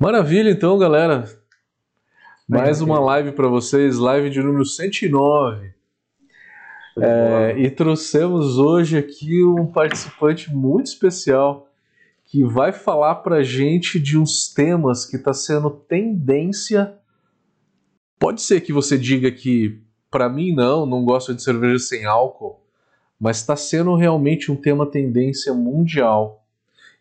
Maravilha, então, galera. Mais uma live para vocês, live de número 109. É, e trouxemos hoje aqui um participante muito especial que vai falar para gente de uns temas que está sendo tendência. Pode ser que você diga que para mim não, não gosto de cerveja sem álcool, mas está sendo realmente um tema tendência mundial.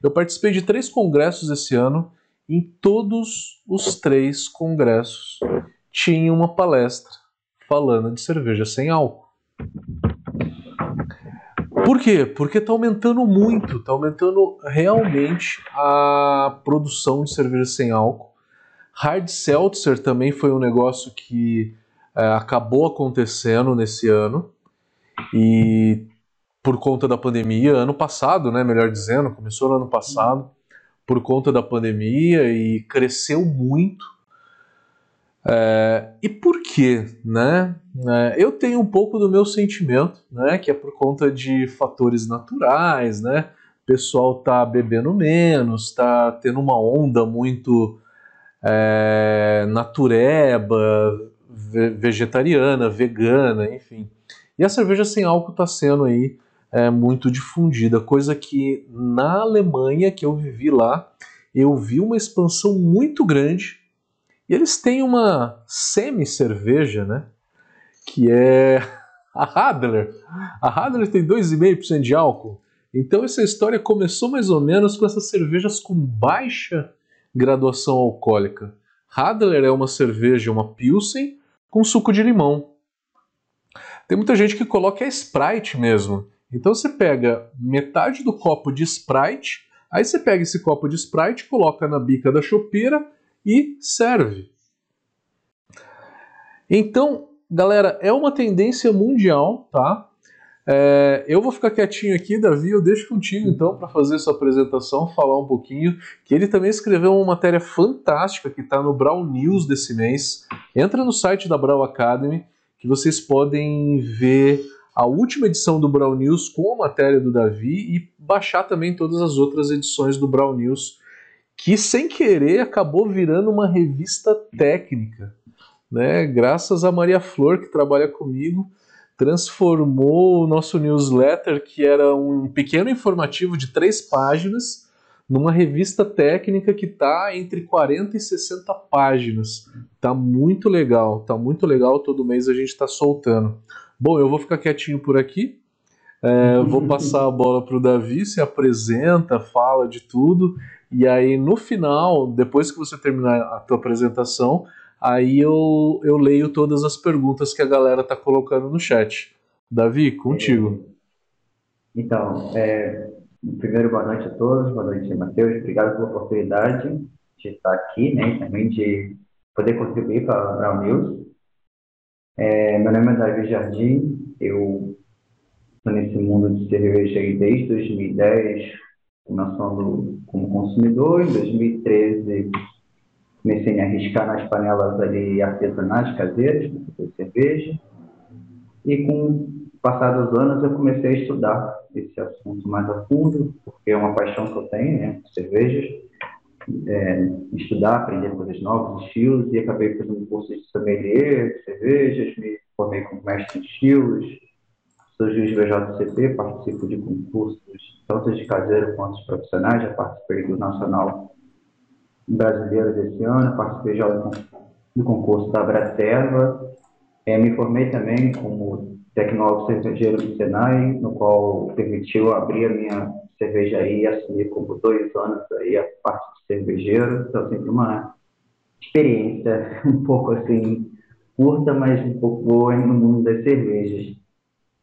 Eu participei de três congressos esse ano em todos os três congressos tinha uma palestra falando de cerveja sem álcool. Por quê? Porque está aumentando muito, está aumentando realmente a produção de cerveja sem álcool. Hard Seltzer também foi um negócio que é, acabou acontecendo nesse ano e por conta da pandemia, ano passado, né, melhor dizendo, começou no ano passado, por conta da pandemia e cresceu muito. É, e por quê? Né? É, eu tenho um pouco do meu sentimento, né, que é por conta de fatores naturais, né? O pessoal tá bebendo menos, tá tendo uma onda muito é, natureba, vegetariana, vegana, enfim. E a cerveja sem álcool está sendo aí é, muito difundida, coisa que na Alemanha, que eu vivi lá, eu vi uma expansão muito grande. E eles têm uma semi-cerveja, né? Que é a Hadler. A Hadler tem 2,5% de álcool. Então essa história começou mais ou menos com essas cervejas com baixa graduação alcoólica. Hadler é uma cerveja, uma Pilsen, com suco de limão. Tem muita gente que coloca a Sprite mesmo. Então você pega metade do copo de Sprite, aí você pega esse copo de Sprite, coloca na bica da chopeira e serve. Então, galera, é uma tendência mundial, tá? É, eu vou ficar quietinho aqui, Davi, eu deixo contigo então para fazer sua apresentação, falar um pouquinho, que ele também escreveu uma matéria fantástica que está no Brown News desse mês. Entra no site da Brown Academy, que vocês podem ver a última edição do Brown News com a matéria do Davi e baixar também todas as outras edições do Brown News, que sem querer acabou virando uma revista técnica. Né? Graças a Maria Flor, que trabalha comigo, transformou o nosso newsletter, que era um pequeno informativo de três páginas, numa revista técnica que está entre 40 e 60 páginas. Tá muito legal, tá muito legal. Todo mês a gente está soltando. Bom, eu vou ficar quietinho por aqui. É, vou passar a bola para o Davi, se apresenta, fala de tudo. E aí no final, depois que você terminar a tua apresentação, aí eu, eu leio todas as perguntas que a galera tá colocando no chat. Davi, contigo. Então, é, primeiro boa noite a todos, boa noite Matheus, obrigado pela oportunidade de estar aqui, né, também de poder contribuir para Brown News. É, meu nome é Davi Jardim, eu estou nesse mundo de cerveja desde 2010, começando como consumidor. Em 2013, comecei a me arriscar nas panelas ali artesanais, caseiras, fazer cerveja. E com o passar dos anos, eu comecei a estudar esse assunto mais a fundo, porque é uma paixão que eu tenho, né, cervejas é, estudar, aprender coisas novas, estilos, e acabei fazendo curso de sommelier, de cervejas, me formei como mestre em estilos, sou juiz BJCP, participo de concursos tanto de caseiro quanto de profissionais, já participei do Nacional Brasileiro desse ano, participei já do concurso da Braterva, é, me formei também como tecnólogo cervejeiro do Senai, no qual permitiu abrir a minha cervejaria e assumir como dois anos aí a parte de cervejeiro. Então, sempre uma experiência um pouco assim curta, mas um pouco boa no mundo das cervejas.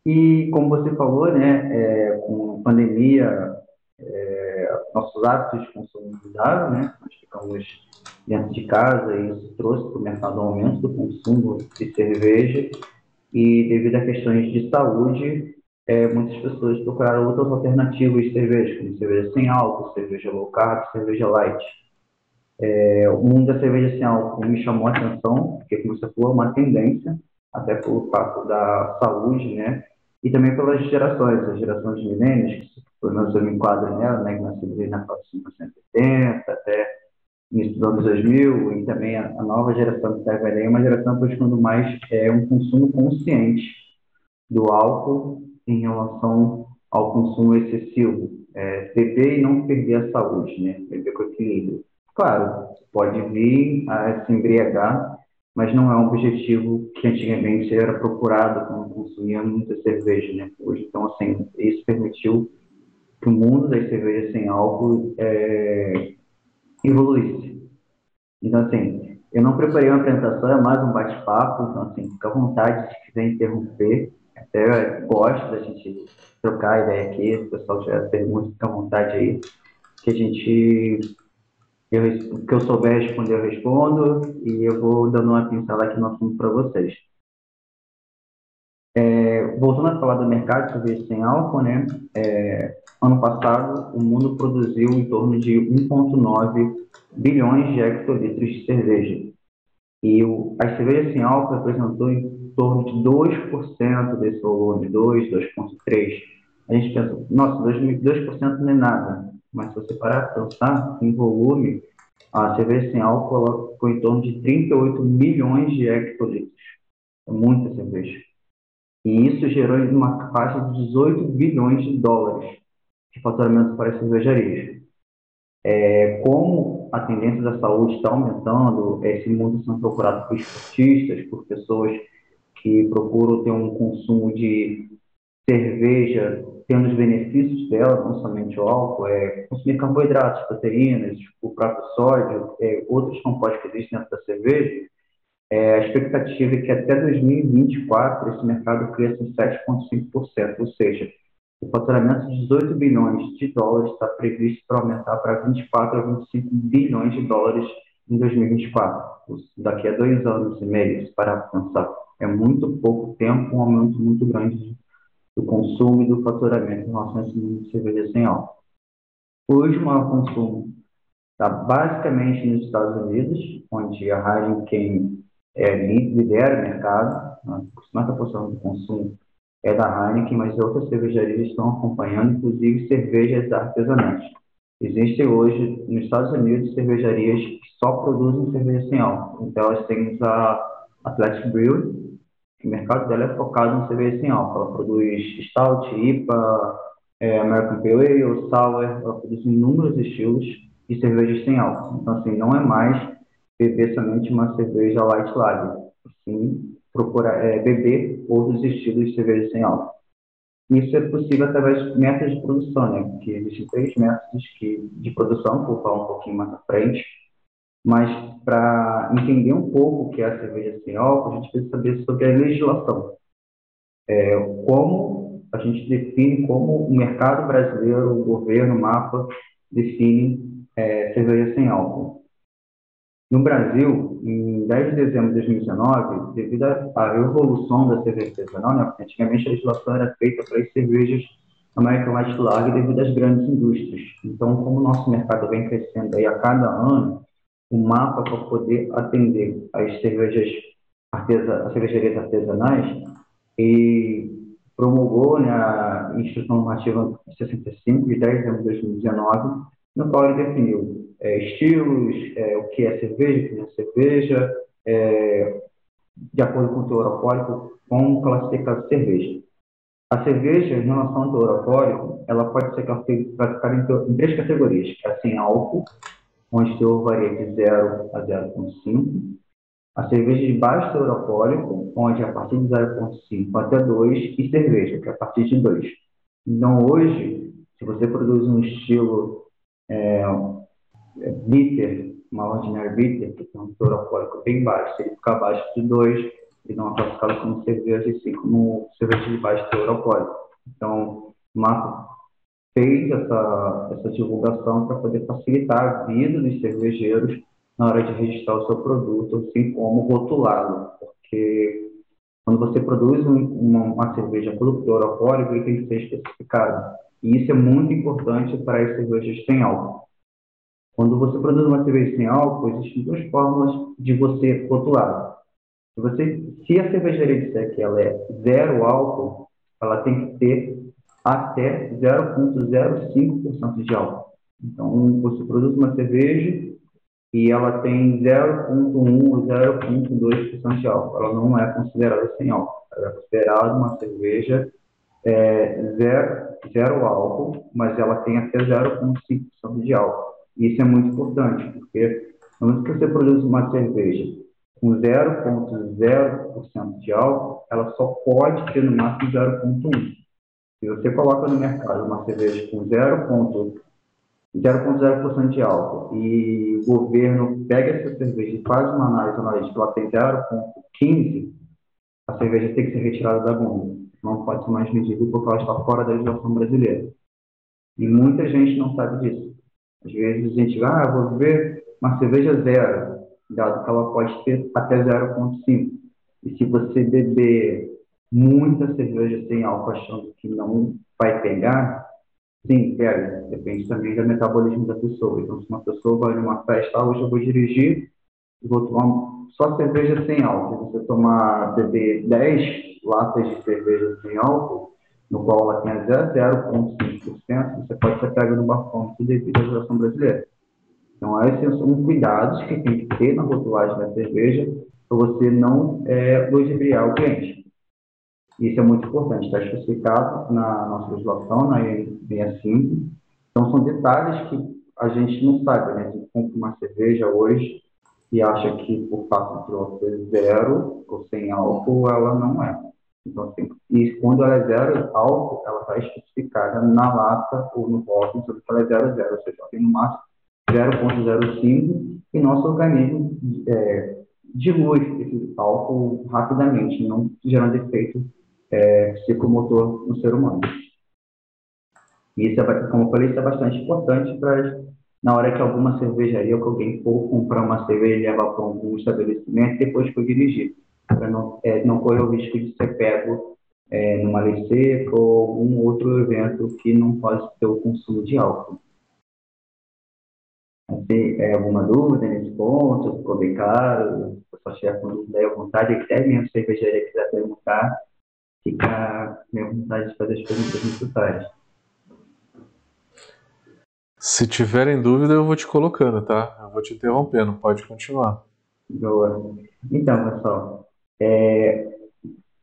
E como você falou, né, é, com a pandemia, é, nossos hábitos de consumo mudaram, né? Nós ficamos dentro de casa e isso trouxe para o mercado um aumento do consumo de cerveja e devido a questões de saúde, é, muitas pessoas procuraram outras alternativas de cerveja, como cerveja sem álcool, cerveja low carb, cerveja light. É, o mundo da cerveja sem álcool me chamou a atenção, porque, como você falou, é uma tendência, até pelo fato da saúde, né? E também pelas gerações, as gerações de milênios, que pelo menos eu me enquadro nela, né? Que nasceu na 1970 até início dos anos 2000 e também a, a nova geração que está é uma geração buscando mais é, um consumo consciente do álcool em relação ao consumo excessivo. É, beber e não perder a saúde, né? Beber com equilíbrio. Claro, pode vir a se embriagar, mas não é um objetivo que antigamente era procurado quando consumia muita cerveja, né? Hoje, então, assim, isso permitiu que o mundo das cervejas sem álcool é, evoluísse. Então, assim, eu não preparei uma apresentação, é mais um bate-papo, então, assim, fica à vontade se quiser interromper. Até gosto da gente trocar ideia aqui, se o pessoal tiver perguntas, fica à vontade aí, que a gente, eu, que eu souber responder, eu respondo, e eu vou dando uma pincelada aqui no assunto para vocês. É, voltando a falar do mercado de cerveja sem álcool, né? É, ano passado, o mundo produziu em torno de 1,9 bilhões de hectolitros de cerveja. E o, as cervejas sem álcool representou em torno de 2% desse volume, 2, 2,3%. A gente pensa, nossa, 2%, não é nada. Mas se você parar para pensar em volume, a cerveja sem álcool ficou em torno de 38 milhões de hectolitros. É muita cerveja. E isso gerou uma faixa de 18 bilhões de dólares de faturamento para as cervejarias. É, como a tendência da saúde está aumentando, esse mundo sendo procurado por esportistas, por pessoas que procuram ter um consumo de cerveja, tendo os benefícios dela, não somente o álcool, é consumir carboidratos, proteínas, o próprio sódio, é, outros compostos que existem dentro da cerveja, é, a expectativa é que até 2024 esse mercado cresça em 7,5%, ou seja, o faturamento de 18 bilhões de dólares está previsto para aumentar para 24 a 25 bilhões de dólares em 2024. Daqui a dois anos e meio, para pensar. É muito pouco tempo, um aumento muito grande do consumo e do faturamento em relação a esse cerveja sem álcool. Hoje, o maior consumo está basicamente nos Estados Unidos, onde a Heineken é, lidera o mercado, né? 50% do consumo é da Heineken, mas outras cervejarias estão acompanhando, inclusive cervejas artesanais. Existem hoje, nos Estados Unidos, cervejarias que só produzem cerveja sem álcool. Então, elas têm a Athletic Brew, o mercado dela é focado em cerveja sem álcool. Ela produz Stout, IPA, é, American Pale Ale, Sour, ela produz inúmeros estilos de cervejas sem álcool. Então, assim, não é mais beber somente uma cerveja light lager. Sim, procurar é, beber outros estilos de cerveja sem álcool. Isso é possível através de métodos de produção, né? Que existem três métodos que, de produção, vou falar um pouquinho mais à frente. Mas para entender um pouco o que é a cerveja sem álcool, a gente precisa saber sobre a legislação. É, como a gente define, como o mercado brasileiro, o governo, o MAPA, define é, cerveja sem álcool. No Brasil, em 10 de dezembro de 2019, devido à evolução da cerveja artesanal, né, antigamente a legislação era feita para as cervejas American Light Lager devido às grandes indústrias. Então, como o nosso mercado vem crescendo aí a cada ano, o mapa para poder atender as cervejas artesa, as cervejarias artesanais e promulgou né, a Instrução Normativa 65 de 10 de dezembro de 2019, no qual ele definiu é, estilos, é, o que é cerveja, o que não é cerveja, é, de acordo com o teor alcoólico, como classificar a cerveja. A cerveja, em relação ao teor alcoólico, ela pode ser classificada em, três categorias, que é sem álcool, onde o teor varia de 0 a 0,5, a cerveja de baixo teor alcoólico, onde é a partir de 0,5 até 2, e cerveja, que é a partir de 2. Então, hoje, se você produz um estilo é, é, bitter, uma ordinary bitter, que tem um teor alcoólico bem baixo, se ele ficar abaixo de 2, ele não é classificado como cerveja, e sim como cerveja de baixo teor alcoólico. Então, o Marco fez essa, essa divulgação para poder facilitar a vida dos cervejeiros na hora de registrar o seu produto, assim como rotulá-lo, porque quando você produz um, uma, uma, cerveja pelo teor alcoólico, ele tem que ser especificado. E isso é muito importante para as cervejas sem álcool. Quando você produz uma cerveja sem álcool, existem duas formas de você rotular. Se, você, se a cervejaria disser que ela é zero álcool, ela tem que ter até 0,05% de álcool. Então, você produz uma cerveja e ela tem 0,1 ou 0,2% de álcool. Ela não é considerada sem álcool. Ela é considerada uma cerveja é, zero, zero álcool, mas ela tem até 0,5% de álcool. Isso é muito importante, porque no que você produz uma cerveja com 0,0% de álcool, ela só pode ter no máximo 0,1%. Se você coloca no mercado uma cerveja com 0,0% de álcool e o governo pega essa cerveja e faz uma análise analítica, ela tem 0,15%, a cerveja tem que ser retirada da bomba. Não pode ser mais medida porque ela está fora da legislação brasileira. E muita gente não sabe disso. Às vezes a gente vai, ah, vou ver uma cerveja zero, dado que ela pode ter até 0,5. E se você beber muita cerveja sem álcool achando que não vai pegar, sim, pega. Depende também do metabolismo da pessoa. Então, se uma pessoa vai numa festa, ah, hoje eu vou dirigir, vou tomar só cerveja sem álcool. Você tomar, beber 10 latas de cerveja sem álcool, no qual ela tem 0,5%, você pode ser pego no bafômetro devido à legislação brasileira. Então, esses são cuidados que tem que ter na rotulagem da cerveja para você não é, ludibriar o cliente. Isso é muito importante, está especificado na nossa legislação, na IN65. Então, são detalhes que a gente não sabe, né? Se compra uma cerveja hoje e acha que por fato de ela ser zero ou sem álcool, ela não é. Então, assim, e quando ela é zero álcool, ela está especificada na lata ou no rótulo sobre que ela é zero zero, ou seja, ela tem no máximo 0,05 e nosso organismo é, dilui esse álcool rapidamente, não gerando efeito é, psicomotor no ser humano. E isso, é, como eu falei, isso é bastante importante para na hora que alguma cervejaria ou que alguém for comprar uma cerveja e levar para algum estabelecimento, depois for dirigir, para não, é, não correr o risco de ser pego é, numa lei seca ou algum outro evento que não pode ter o consumo de álcool. Tem é, alguma dúvida nesse ponto? Ficou bem claro? O pessoal tiver com dúvida aí à vontade, até mesmo cervejaria quiser perguntar, fica à vontade de fazer as perguntas necessárias. Se tiverem dúvida, eu vou te colocando, tá? Eu vou te interrompendo, pode continuar. Boa. Então, pessoal, é,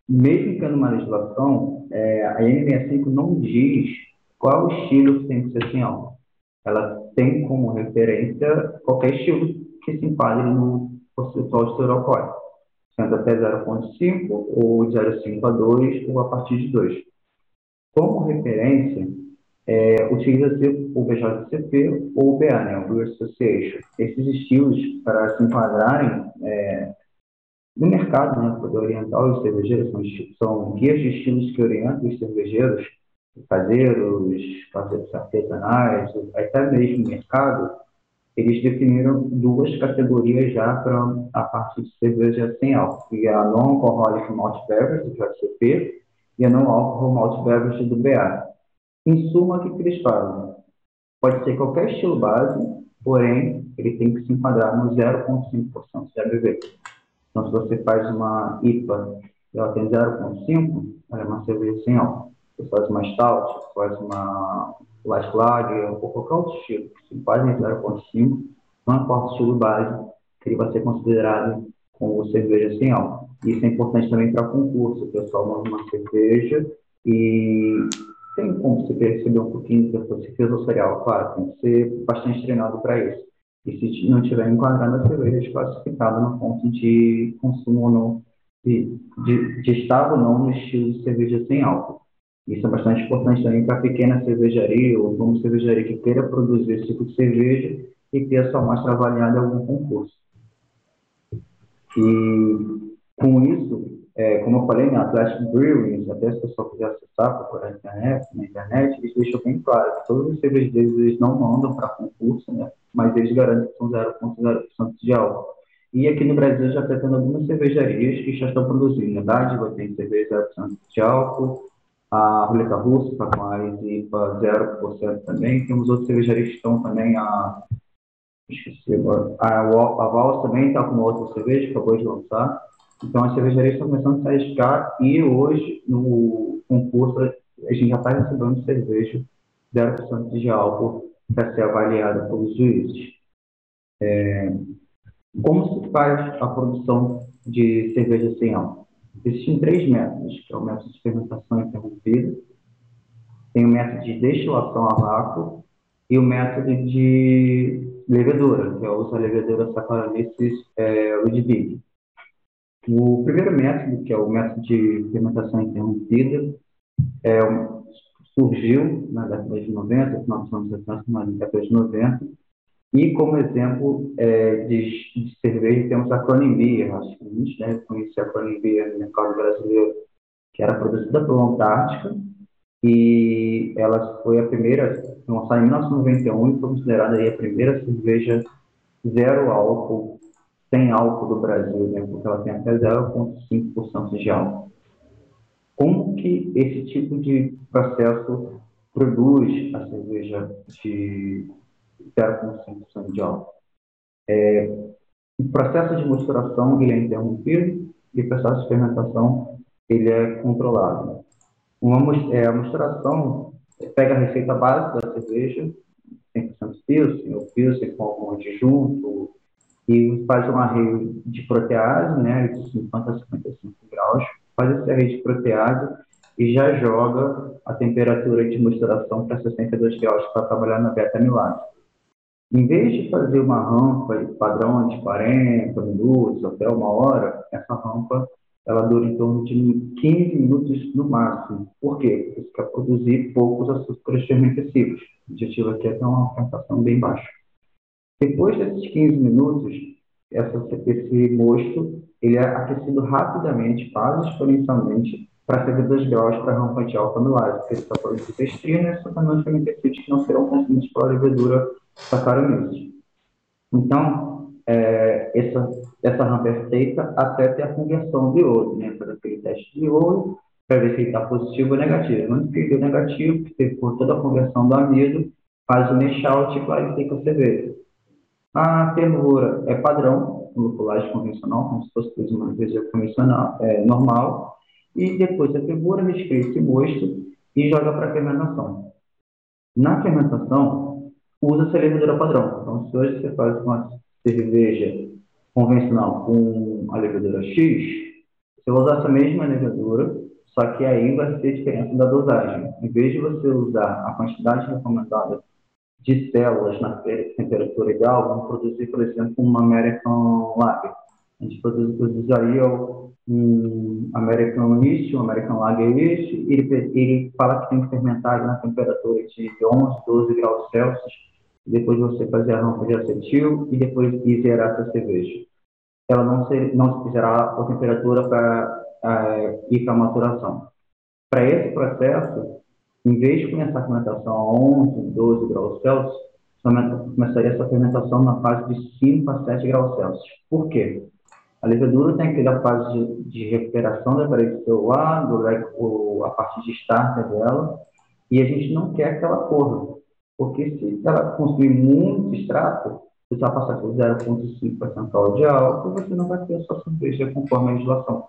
mesmo tendo uma legislação, é, a N65 não diz qual estilo tem que ser sem álcool. Ela tem como referência qualquer estilo que se enquadre no percentual de serocorte sendo até 0,5 ou de 0,5 a 2 ou a partir de 2. Como referência, é, utiliza-se o BJCP ou o BA, né, o Brew Association. Esses estilos, para se enquadrarem é, no mercado, né, poder orientar os cervejeiros, são, são guias de estilos que orientam os cervejeiros, caseiros, artesanais, até mesmo mercado, eles definiram duas categorias já para a parte de cerveja sem álcool, que é a Non-Alcoholic Malt Beverage, do JCP, e a Non-Alcohol Malt Beverage, do BA. Em suma, o que, eles falam? Pode ser qualquer estilo base, porém, ele tem que se enquadrar no 0,5% de ABV. Então, se você faz uma IPA e ela tem 0,5%, ela é uma cerveja sem álcool. Você faz uma Stout, faz uma Light Lager ou qualquer outro estilo, se faz em 0,5, não importa o estilo base, que ele vai ser considerado como cerveja sem álcool. Isso é importante também para concurso. O pessoal manda uma cerveja e tem como você perceber um pouquinho da sua cerveja sensorial, claro, tem que ser bastante treinado para isso. E se não tiver enquadrando a cerveja desclassificada no ponto de consumo ou não, de, de, de ou não no estilo de cerveja sem álcool. Isso é bastante importante também para pequena cervejaria ou como cervejaria que queira produzir esse tipo de cerveja e ter a sua amostra avaliada em algum concurso. E com isso, é, como eu falei, na Atlantic Brewing, até se o pessoal quiser acessar, procurar na internet, na internet, eles deixam bem claro que todos os cervejas deles eles não mandam para concurso, né, mas eles garantem que são 0,0% de álcool. E aqui no Brasil já está tendo algumas cervejarias que já estão produzindo. Na Dádiva tem cerveja 0% de álcool, a roleta russa está com a IPA 0% também. Temos outros cervejarias que estão também, a, esqueci agora, a, a Vals também está com outra cerveja, acabou de lançar. Então, as cervejarias estão começando a se arriscar e hoje, no concurso, a gente já está recebendo cerveja 0% de álcool para ser avaliada pelos juízes. É, como se faz a produção de cerveja sem álcool? Existem três métodos, que é o método de fermentação interrompida, tem o método de destilação a vácuo e o método de levedura, que é o uso da levedura Saccharomyces é, Ludwig. O primeiro método, que é o método de fermentação interrompida, é, surgiu na década de 90, final dos anos 70, na década de 90, e como exemplo é, de, de, cerveja temos a Cronenbeer, acho que a gente deve conhecer a Cronenbeer no mercado brasileiro, que era produzida pela Antártica, e ela foi a primeira, lançada em 1991 e foi considerada aí a primeira cerveja zero álcool, sem álcool do Brasil, né, porque ela tem até 0,5% de álcool. Como que esse tipo de processo produz a cerveja de 0,5% de álcool? É, o processo de misturação ele é interrompido e o processo de fermentação ele é controlado. Uma, é, a misturação pega a receita básica da cerveja, 100% Pilsen, ou Pilsen com algum adjunto, e faz um arreio de protease, né, de 50 a 55 graus, faz esse arreio de protease e já joga a temperatura de misturação para 62 graus para trabalhar na beta-amilase. Em vez de fazer uma rampa padrão de 40 minutos até uma hora, essa rampa ela dura em torno de 15 minutos no máximo. Por quê? Porque você quer produzir poucos açúcares fermentativos. O objetivo aqui é ter uma fermentação bem baixa. Depois desses 15 minutos, essa, esse mosto ele é aquecido rapidamente, quase exponencialmente, para 72 graus para a rampa de alta amilase, porque ele está produzindo estrina e açúcares fermentativos que não serão consumidos pela levedura Saccharomyces. Então, é, essa essa rampa é feita até ter a conversão de ouro, né? Fazer aquele teste de ouro para ver se ele está positivo ou negativo. Quando ele deu negativo, porque por toda a conversão do amido, faz o mesh-out e clarifica a cerveja. A fervura é padrão, lupulagem convencional, como se fosse uma cerveja convencional, é, normal, e depois a fervura reescreve esse mosto e joga para a fermentação. Na fermentação, usa-se a levedura padrão. Então, se hoje você faz uma cerveja convencional com a levedura X, você vai usar essa mesma levedura, só que aí vai ter diferença da dosagem. Em vez de você usar a quantidade recomendada de células na temperatura ideal, vamos produzir, por exemplo, uma American Lager. A gente produz, produziria um American East, um American Lager East, e ele, ele fala que tem que fermentar na temperatura de 11, 12 graus Celsius, depois você fazer a rampa de acetil e depois zerar essa cerveja. Ela não se, não zerar a temperatura para é, ir para a maturação. Para esse processo, em vez de começar a fermentação a 11, 12 graus Celsius, começaria essa fermentação na fase de 5 a 7 graus Celsius. Por quê? A levedura tem aquela fase de, de recuperação da parede celular, do, a parte de starter dela, e a gente não quer que ela corra. Porque se ela consumir muito extrato, você vai passar por 0,5% de álcool, você não vai ter a sua cerveja conforme a legislação.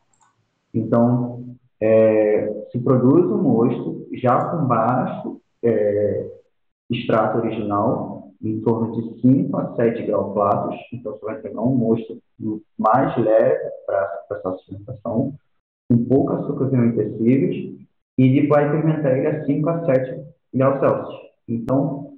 Então, é, se produz um mosto já com baixo é, extrato original, em torno de 5 a 7 graus platos, então você vai pegar um mosto mais leve para essa fermentação, com pouco açúcar fermentescíveis, e vai fermentar ele a 5 a 7 graus Celsius. Então,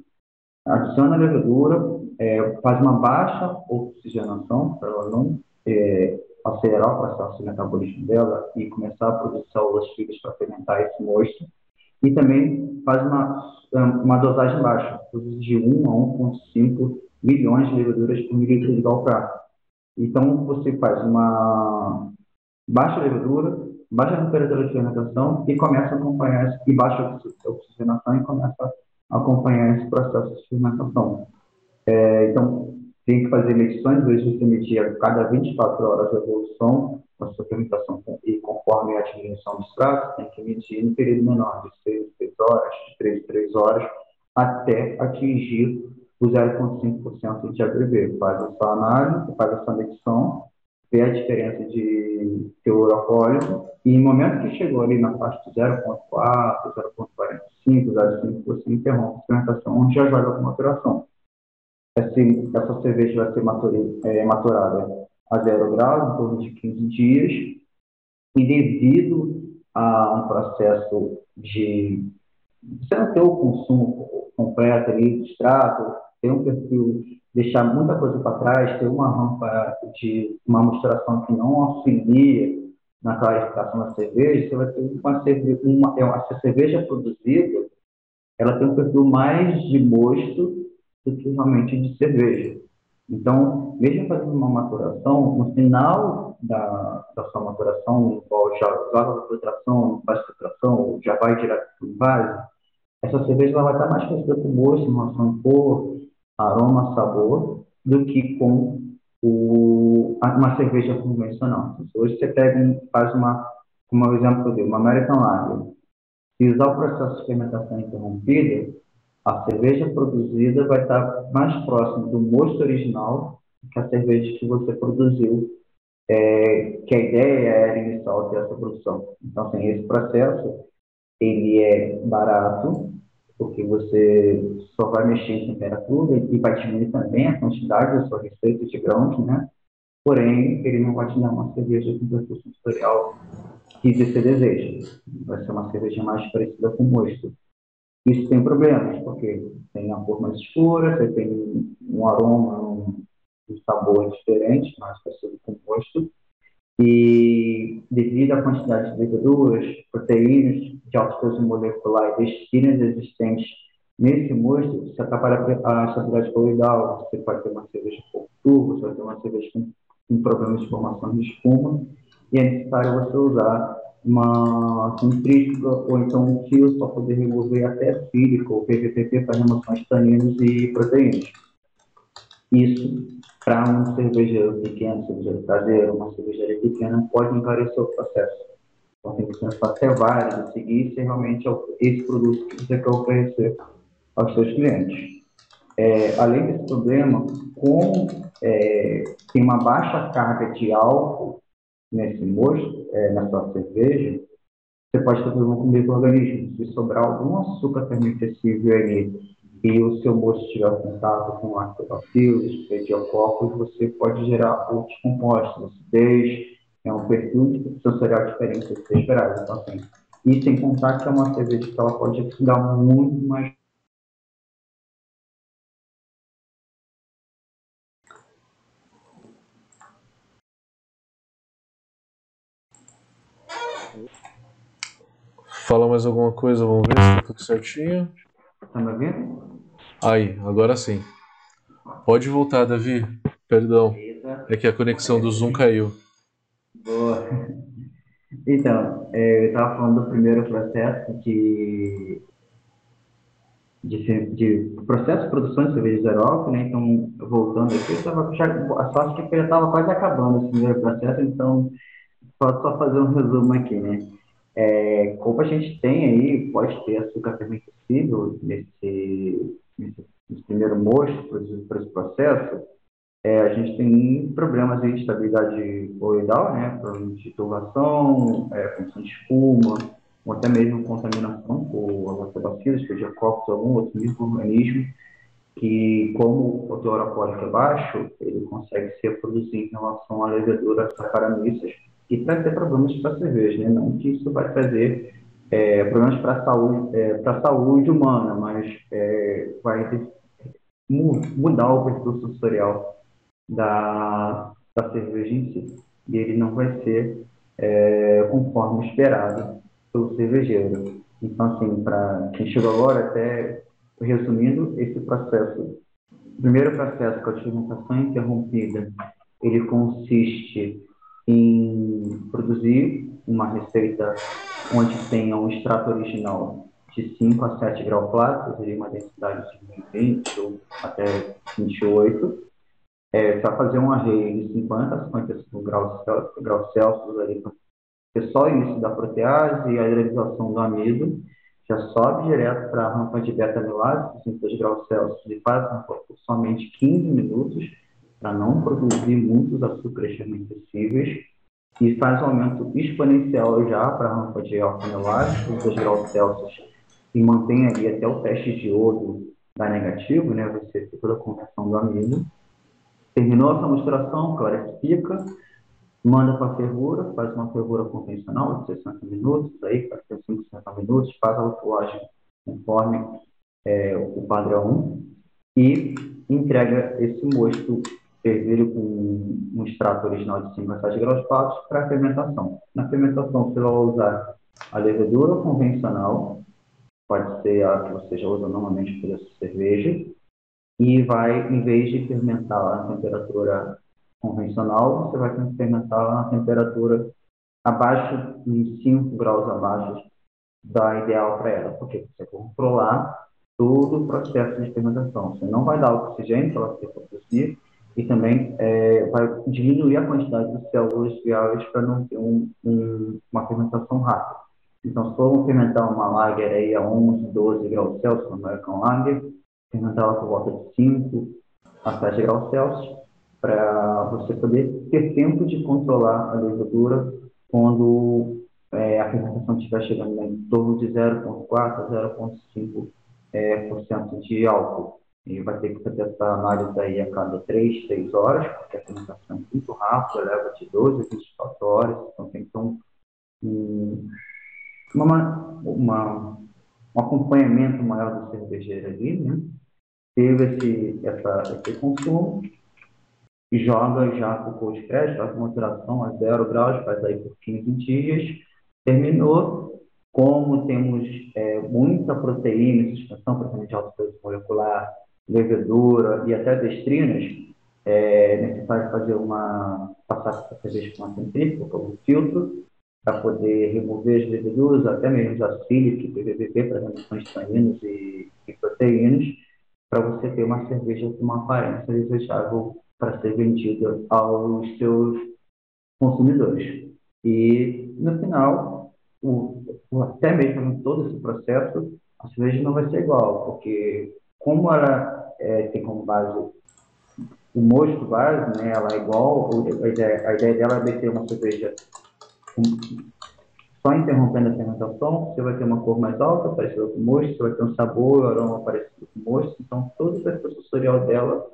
adiciona a levedura, é, faz uma baixa oxigenação para ela não é, acelerar o processo de metabolismo dela e começar a produzir células fibras para fermentar esse mosto. E também faz uma, uma dosagem baixa, de 1 a 1,5 milhões de leveduras por mililitro de galprato. Então, você faz uma baixa levedura, baixa temperatura de fermentação e começa a acompanhar, e baixa oxigenação e começa a acompanhar esse processo de fermentação. É, então, tem que fazer medições, vezes você medir a cada 24 horas a evolução da sua fermentação e conforme a diminuição do extrato, tem que medir no período menor, de 6 6 horas, de 3 3 horas, até atingir o 0,5% de ABV. Faz essa análise, faz essa medição, vê a diferença de teor alcoólico e em momento que chegou ali na faixa de 0,4, 0,45, 0,5, você interrompe a fermentação, já joga para maturação. Essa cerveja vai ser é, maturada a zero grau, em torno de 15 dias, e devido a um processo de você não ter o consumo completo ali do extrato, ter um perfil, deixar muita coisa para trás, ter uma rampa de uma misturação que não auxilia na clarificação da cerveja, você vai ter uma cerveja, uma, é cerveja produzida, ela tem um perfil mais de mosto do de cerveja. Então, mesmo fazendo uma maturação, no final da, da sua maturação, qual já joga a filtração, faz filtração, já vai direto para o base, essa cerveja vai estar mais parecida com gosto, relação cor, aroma, sabor, do que com o, uma cerveja convencional. Então, hoje você pega faz uma, como exemplo uma American Lager, se usar o processo de fermentação interrompida, a cerveja produzida vai estar mais próximo do mosto original que a cerveja que você produziu, é, que a ideia era inicial dessa produção. Então, assim, esse processo ele é barato, porque você só vai mexer em temperatura e vai diminuir também a quantidade da sua receita de grãos, né? Porém, ele não vai te dar uma cerveja com perfil sensorial que você deseja. Vai ser uma cerveja mais parecida com mosto. Isso tem problemas, porque tem a cor mais escura, você tem um aroma, um, um sabor diferente, mais parecido com mosto. E devido à quantidade de leveduras, proteínas de alto peso molecular e destinas existentes nesse mosto, você atrapalha a estabilidade coloidal, você pode ter uma cerveja com pouco turbo, você vai ter uma cerveja com, com problemas de formação de espuma, e é necessário você usar uma centrífuga ou então um fio para poder remover até sílica ou PVPP para remoção de taninos e proteínas. Isso para um cervejeiro pequeno, cervejeiro caseiro, uma cervejaria pequena, pode encarecer o processo. Então, tem que ser válido, seguir se realmente é esse produto que você quer oferecer aos seus clientes. É, além desse problema, como é, tem uma baixa carga de álcool nesse mosto, é, na sua cerveja, você pode ter problema com micro-organismos. Se sobrar algum açúcar fermentescível ali e o seu moço estiver em contato com lactobacilos, pediococcus, você pode gerar outros compostos, acidez, é um perfil sensorial diferente do que você esperava. Então, assim, e sem contar que é uma cerveja que ela pode oxidar muito mais Fala mais alguma coisa, vamos ver se tá tudo certinho. Tá me ouvindo? Aí, agora sim. Pode voltar, Davi. Perdão. É que a conexão do Zoom caiu. Boa. Então, é, eu estava falando do primeiro processo de, de, de processo de produção de cerveja zero álcool, né? Então, voltando aqui, eu tava já, a sorte é que já estava quase acabando esse primeiro processo, então só, só fazer um resumo aqui, né? É, como a gente tem aí, pode ter açúcar fermentescível nesse nesse, primeiro mosto para esse processo, é, a gente tem problemas de estabilidade coloidal, né, problemas de turbação, é, função de espuma, ou até mesmo contaminação por lactobacilos, pediococcus, algum outro microorganismo que, como o teor alcoólico é baixo, ele consegue se reproduzir em relação à levedura saccharomyces e trazer problemas para a cerveja, né? não que isso vai trazer é, problemas para a saúde, é, para saúde humana, mas é, vai mudar o perfil sensorial da, da cerveja em si. E ele não vai ser é, conforme esperado pelo cervejeiro. Então, assim, para quem chegou agora, até resumindo, esse processo, o primeiro processo, que a fermentação interrompida, ele consiste em produzir uma receita onde tenha um extrato original de 5 a 7 graus Celsius, seria uma densidade de 20 ou até 28, é, para fazer um array de 50 a 55 graus, Celsius ali, porque só isso da protease e a hidrolização do amido já sobe direto para a rampa de beta-amilase, 52 graus Celsius, e faz por somente 15 minutos, para não produzir muitos açúcares fermentescíveis, e faz um aumento exponencial já para a rampa de alfanilase, 2 graus Celsius, e mantém ali até o teste de iodo dar negativo, né? Você, pela conversão do amido. Terminou essa misturação, clarifica, manda para a fervura, faz uma fervura convencional de 60 minutos, aí 45, 60 minutos, faz a autolagem conforme é, o padrão e entrega esse mosto fervilho com um extrato original de 5 a 7 graus Fahrenheit para fermentação. Na fermentação você vai usar a levedura convencional, pode ser a que você já usa normalmente para essa cerveja, e vai, em vez de fermentar na temperatura convencional, você vai fermentar na temperatura abaixo, em 5 graus abaixo da ideal para ela, porque você controlar todo o processo de fermentação. Você não vai dar oxigênio para ela se produzir e também é, vai diminuir a quantidade de células viáveis para não ter um, um, uma fermentação rápida. Então, se for fermentar uma lager aí a 11, 12 graus Celsius, uma American Lager, fermentar ela por volta de 5 a 7 graus Celsius, para você poder ter tempo de controlar a levedura quando é, a fermentação estiver chegando em torno de 0,4 a 0,5% é, de álcool. E vai ter que fazer essa análise aí a cada 3, 6 horas, porque a fermentação é muito rápida, leva de 12 a 24 horas, então tem que ter um, um, uma, uma, um acompanhamento maior do cervejeiro ali, né? Teve esse, essa, esse consumo, joga já para o cold press, faz uma maturação a zero graus, faz aí por 15 dias, terminou. Como temos é, muita proteína, suspensão proteína de alto peso molecular, levedura e até destrinas, é necessário fazer uma passar cerveja com uma centrífuga, um filtro, para poder remover as leveduras, até mesmo a sílica, PVPP, para remoção de taninos e, e proteínas, para você ter uma cerveja com uma aparência desejável para ser vendida aos seus consumidores. E, no final, o, o, até mesmo todo esse processo, a cerveja não vai ser igual, porque como ela é, tem como base o mosto base, né, ela é igual, a ideia, a ideia dela é ter uma cerveja só interrompendo a fermentação, você vai ter uma cor mais alta, parecida com o mosto, você vai ter um sabor, um aroma parecido com o mosto, então todo o processo sensorial dela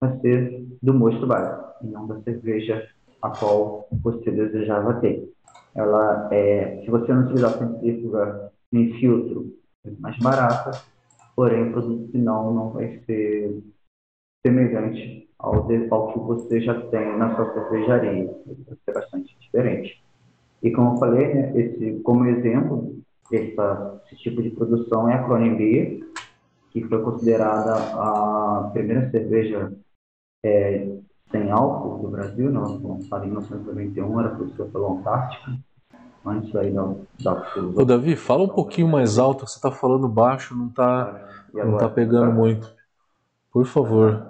vai ser do mosto base, e não da cerveja a qual você desejava ter. Ela é, se você não utilizar centrífuga nem filtro, é mais barata, porém o produto final não vai ser semelhante ao, de, que você já tem na sua cervejaria, vai ser bastante diferente. E como eu falei, né, esse, como exemplo, essa, esse tipo de produção é a Cronenbeer, que foi considerada a primeira cerveja é, sem álcool do Brasil, não, lançada em 1991, era produzida pela Antártica, antes aí da, da Ô Davi, fala um pouquinho mais alto, você está falando baixo, não está não tá pegando muito. Por favor.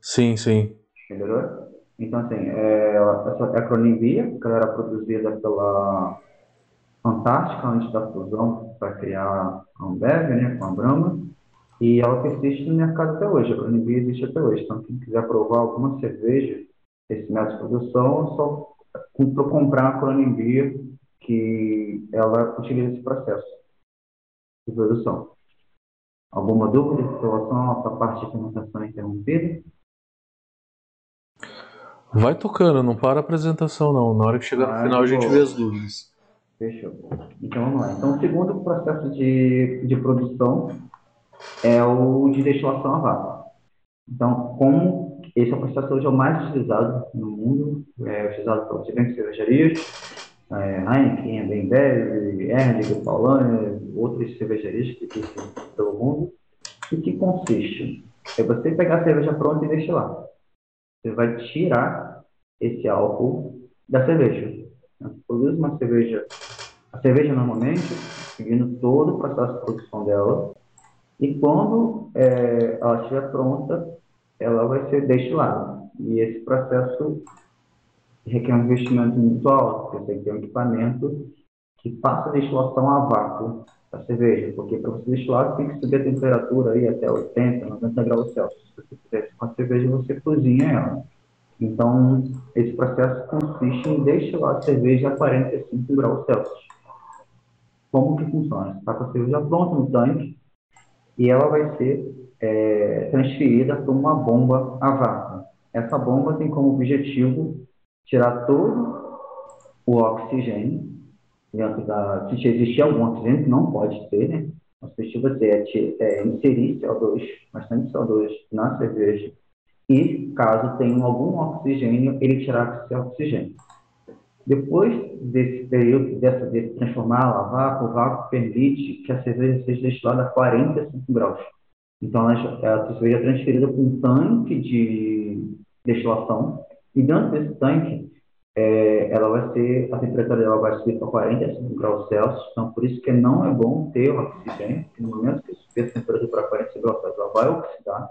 Sim, sim. Melhorou? Então, assim, é, essa acronimia, que ela era produzida pela Fantástica antes da fusão para criar a Ambev, né, com a Brahma, e ela persiste no mercado até hoje. A acronimia existe até hoje. Então, quem quiser provar alguma cerveja, esse método de produção, é só comprar a acronimia que ela utiliza esse processo de produção. Alguma dúvida em relação a essa parte de fermentação interrompida? Vai tocando, não para a apresentação não. Na hora que chegar no final a gente vê as dúvidas. Fechou. Então vamos lá. Então o segundo processo de, de produção é o de destilação a vácuo. Então, como esse é o processo hoje é o mais utilizado no mundo, é utilizado por diferentes cervejarias, é, Heineken, Bembev, Erdinger, Paulania, outras cervejarias que existem pelo mundo. E que consiste? É você pegar a cerveja pronta e destilar. Você vai tirar esse álcool da cerveja. Você produz uma cerveja, a cerveja normalmente, seguindo todo o processo de produção dela, e quando é, ela estiver pronta, ela vai ser destilada. E esse processo requer um investimento muito alto, porque você tem que ter um equipamento que faça a destilação a vácuo da cerveja, porque para você destilar tem que subir a temperatura aí até 80, 90 graus Celsius. Se você fizer com a cerveja, você cozinha ela. Então, esse processo consiste em destilar a cerveja a 45 graus Celsius. Como que funciona? Você está com a cerveja pronta no tanque, e ela vai ser é, transferida para uma bomba a vácuo. Essa bomba tem como objetivo tirar todo o oxigênio dentro da. Se existir algum oxigênio, não pode ter, né? O objetivo é, é inserir CO2, bastante CO2 na cerveja e, caso tenha algum oxigênio, ele tirar esse oxigênio. Depois desse período, dessa, de transformar a vácuo, o vácuo permite que a cerveja seja destilada a 45 graus. Então, a cerveja é transferida para um tanque de destilação. E dentro desse tanque, é, ela vai ser, a temperatura dela vai subir para 45 graus Celsius, então por isso que não é bom ter o oxigênio, no momento que subir a temperatura para 45 graus Celsius, ela vai oxidar,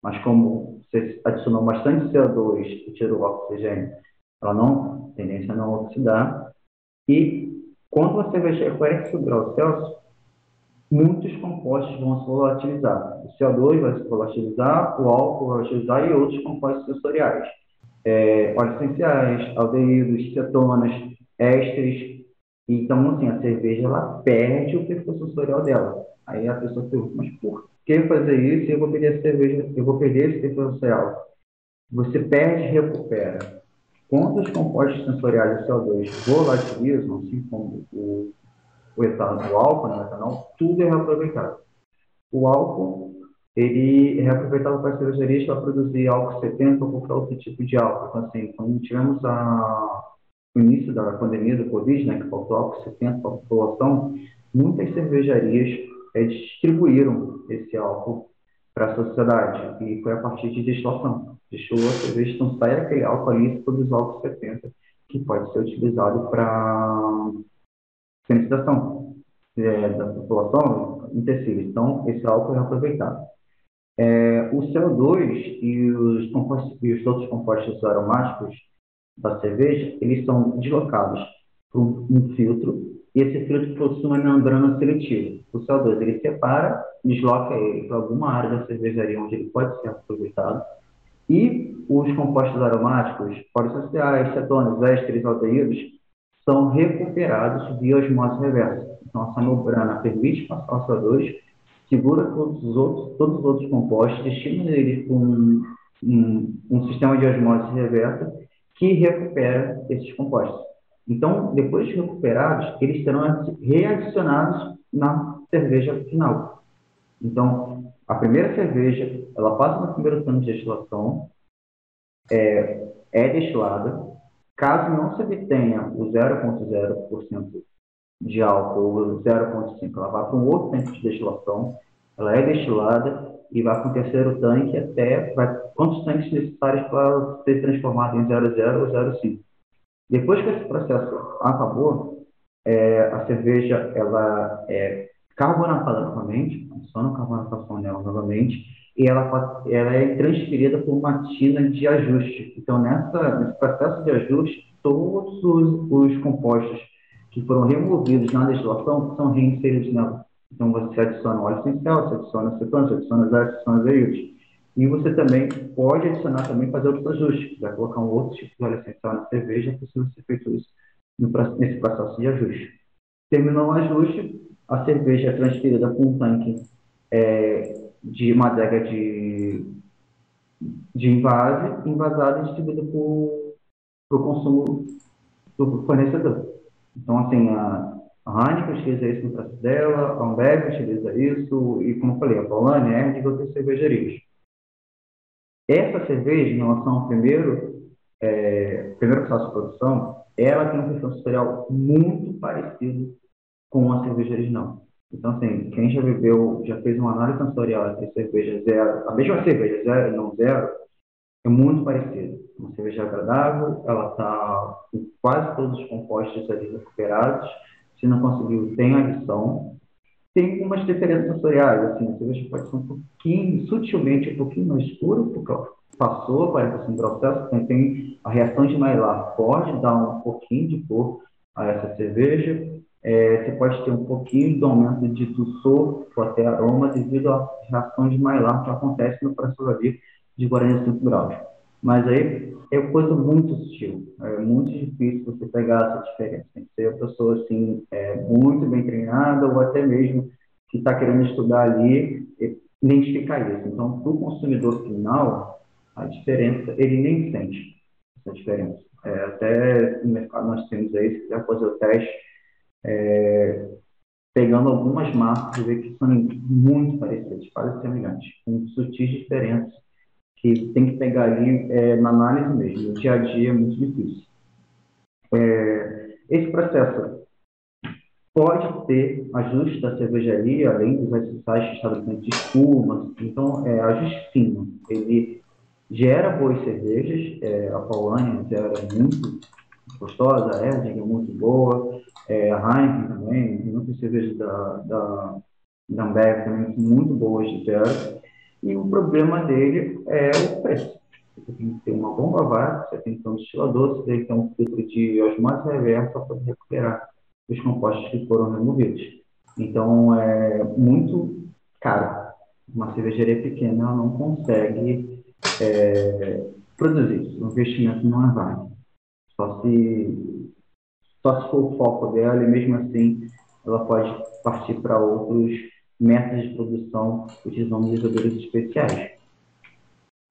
mas como você adicionou bastante CO2 e tirou o oxigênio, ela não, tendência a não oxidar. E quando você vai chegar a 45 graus Celsius, muitos compostos vão se volatilizar. O CO2 vai se volatilizar, o álcool vai se volatilizar e outros compostos sensoriais. É, óleos essenciais, aldeídos, cetonas, ésteres. Então, assim, a cerveja ela perde o perfil sensorial dela. Aí a pessoa pergunta, mas por que fazer isso eu vou perder a cerveja, eu vou perder esse perfil sensorial? Você perde e recupera. Quando os compostos sensoriais de CO2 volatilizam, assim como o, o etanol, o álcool, né, o etanol, tudo é reaproveitado. O álcool, ele é reaproveitado para as cervejarias para produzir álcool 70 ou qualquer outro tipo de álcool. Então, assim, quando tivemos a, o início da pandemia do Covid, né, que faltou álcool 70 para a população, muitas cervejarias é, distribuíram esse álcool para a sociedade e foi a partir de destilação. Destilou a cerveja, então sai aquele álcool ali e produz álcool 70, que pode ser utilizado para sanitização é, da população tecidos. Então, esse álcool é aproveitado. É, o CO2 e os, e os outros compostos aromáticos da cerveja, eles são deslocados para um, filtro e esse filtro possui uma membrana seletiva. O CO2 ele separa, desloca ele para alguma área da cervejaria onde ele pode ser aproveitado. E os compostos aromáticos, polissociais, cetonas, ésteres, aldeídos, são recuperados via osmose reversa. Então, essa membrana permite passar o CO2, segura todos os outros, todos os outros compostos, destina eles para um, um, um sistema de osmose reversa que recupera esses compostos. Então, depois de recuperados, eles serão readicionados na cerveja final. Então, a primeira cerveja, ela passa no primeiro tanque de destilação, é, é destilada. Caso não se obtenha o 0,0% de álcool ou 0,5%, ela vai para um outro tanque de destilação, ela é destilada e vai para o terceiro tanque até vai, quantos tanques necessários para ser transformado em 0,0 ou 0,5. Depois que esse processo acabou, é, a cerveja ela é carbonatada novamente, adiciona a carbonatação nela novamente, e ela, ela é transferida por uma tina de ajuste. Então, nessa, nesse processo de ajuste, todos os, os compostos que foram removidos na destilação são reinseridos nela. Então, você adiciona óleo essencial, você adiciona cetona, você adiciona azeite, adiciona azeite. E você também pode adicionar também, fazer outros ajustes. Vai colocar um outro tipo de óleo essencial na cerveja, é possível ser feito isso nesse processo de ajuste. Terminou o ajuste, a cerveja é transferida para um tanque é, de uma adega de, de invase, invasada e distribuída para o consumo do fornecedor. Então, assim, a, a Heineken utiliza isso no processo dela, a Ambev utiliza isso, e como eu falei, a Paulane, a Erd e outras cervejarias. Essa cerveja, em relação ao primeiro, é, primeiro processo de produção, ela tem um perfil sensorial muito parecido com a cerveja original. Então, assim, quem já bebeu, já fez uma análise sensorial entre cerveja zero, a mesma cerveja zero e não zero, é muito parecido. Uma cerveja agradável, ela está com quase todos os compostos ali recuperados. Se não conseguiu, tem adição. Tem algumas diferenças sensoriais, assim, a cerveja pode ser um pouquinho, sutilmente um pouquinho mais escura, porque ela passou, 45 graus Celsius, tem, tem a reação de Maillard pode dar um pouquinho de cor a essa cerveja. É, você pode ter um pouquinho de aumento de dulçor ou até aroma devido à reação de Maillard que acontece no processo ali de 45 graus. Mas aí é coisa muito sutil, é muito difícil você pegar essa diferença. Tem que ser uma pessoa assim, é, muito bem treinada ou até mesmo que está querendo estudar ali identificar isso. Então, para o consumidor final, a diferença, ele nem sente essa diferença. É, até no mercado nós temos aí, se quiser fazer o teste, é, pegando algumas marcas que são muito parecidas, quase semelhantes, com sutis diferenças, que tem que pegar ali é, na análise mesmo. No dia a dia é muito difícil. É, esse processo pode ter ajuste da cervejaria, além dos acessórios estabelecimento de espumas. Então, é ajuste fino. Ele gera boas cervejas. É, a Paulânia gera muito gostosa, a Erding é muito boa, é, Heineken também, muitas cervejas da, da, da Ambev também muito boas de zero. E o problema dele é o preço. Você tem que ter uma bomba vácuo, você tem que ter um destilador, você tem que ter um filtro de osmose reversa para recuperar os compostos que foram removidos. Então, é muito caro. Uma cervejaria pequena não consegue é, produzir. O investimento não é válido. Só se, só se for o foco dela e mesmo assim ela pode partir para outros métodos de produção utilizando levedouras especiais.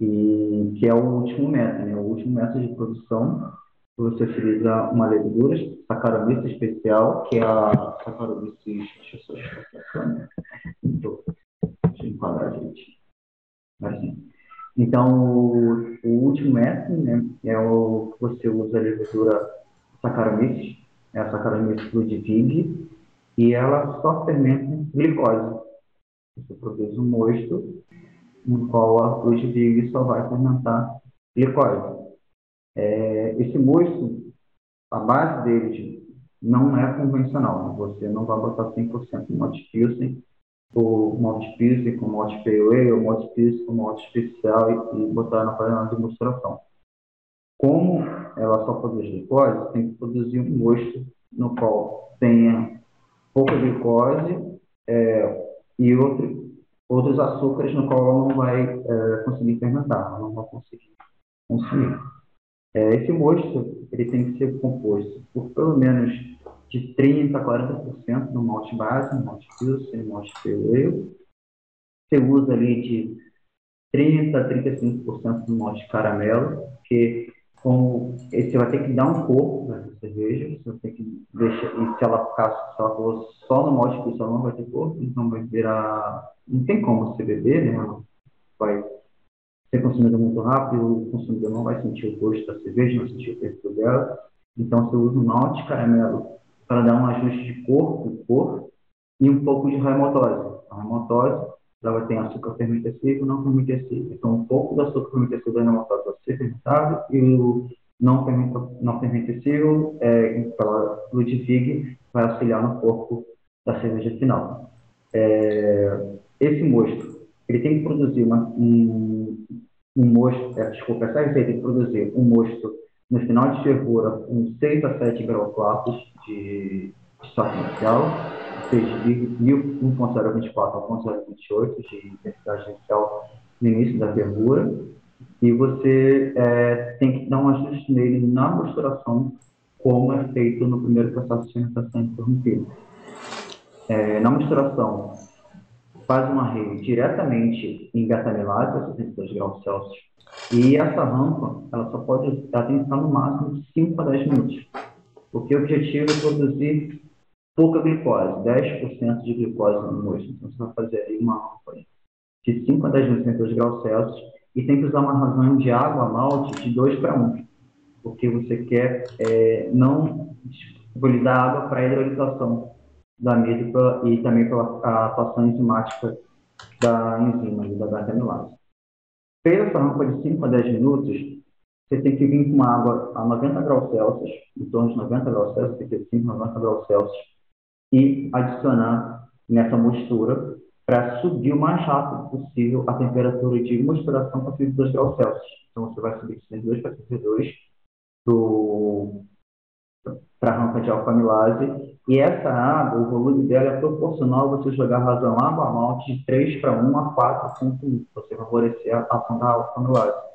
E que é o último método, né? O último método de produção você utiliza uma levedura Saccharomyces especial, que é a Saccharomyces, deixa eu só explicar então, deixa eu enquadrar, gente. Assim. Então, o, o, último método né, é o que você usa a levedura Saccharomyces, é a Saccharomyces Ludwig, e ela só fermenta glicose. Você produz um mosto no qual a Ludwig só vai fermentar glicose. É, esse mosto, a base dele não é convencional. Você não vai botar 100% de Malt Pilsen, ou Malt Pilsen com Malt Pale ou Malt Pilsen com Malt Especial e, e botar na panela de demonstração. Como ela só produz glicose, tem que produzir um mosto no qual tenha pouca glicose é, e outro, outros açúcares no qual ela não vai é, conseguir fermentar, ela não vai conseguir consumir. É, esse mosto ele tem que ser composto por pelo menos de 30% a 40% no malte base, no malte pilsen, malte pale Você usa ali de 30% a 35% no malte caramelo, que como você vai ter que dar um corpo para cerveja, você vai ter que deixar, e se ela ficar, for só no malte pilsen, ela não vai ter corpo, então vai virar, não tem como você beber, né? Vai ser consumida muito rápido, o consumidor não vai sentir o gosto da cerveja, não vai sentir o perfil dela. Então, você usa o malte caramelo para dar um ajuste de cor, cor e um pouco de reimotose. A reimotose ela ter açúcar fermentescível e não fermentescível. Então, um pouco do açúcar fermentescível da reimotose vai ser fermentado e o não, fermenta, não fermentescível, é, pela Ludwig, vai auxiliar no corpo da cerveja final. É, esse mosto, ele tem que produzir uma, um, um mosto, é, desculpa, essa receita tem que produzir um mosto no final de fervura com 6 a 7 graus de, seja, de 1.024 a 1.028 de intensidade inicial no início da fervura, e você é, tem que dar um ajuste nele na misturação, como é feito no primeiro processo de fermentação interrompida. É, na misturação, faz uma rede diretamente em beta-milase, a 62 graus Celsius, e essa rampa, ela só pode, ela estar no máximo de 5 a 10 minutos, porque o objetivo é produzir pouca glicose, 10% de glicose no mosto. Então, você vai fazer aí uma rampa de 5 a 10 minutos em 2 graus Celsius e tem que usar uma razão de água malte de 2 para 1, porque você quer é, não disponibilizar água para a hidrolização da amido e também pela atuação enzimática da enzima, da beta-amilase. Fez essa rampa de 5 a 10 minutos, você tem que vir com água a 90 graus Celsius, em torno de 90 graus Celsius, 75, 90 graus Celsius, e adicionar nessa mistura para subir o mais rápido possível a temperatura de misturação para 32 graus Celsius. Então, você vai subir de 32 para 32 do para a rampa de alfamilase. E essa água, o volume dela é proporcional a você jogar razão água malte de 3 para 1 a 4,1, você favorecer a ação da alfamilase.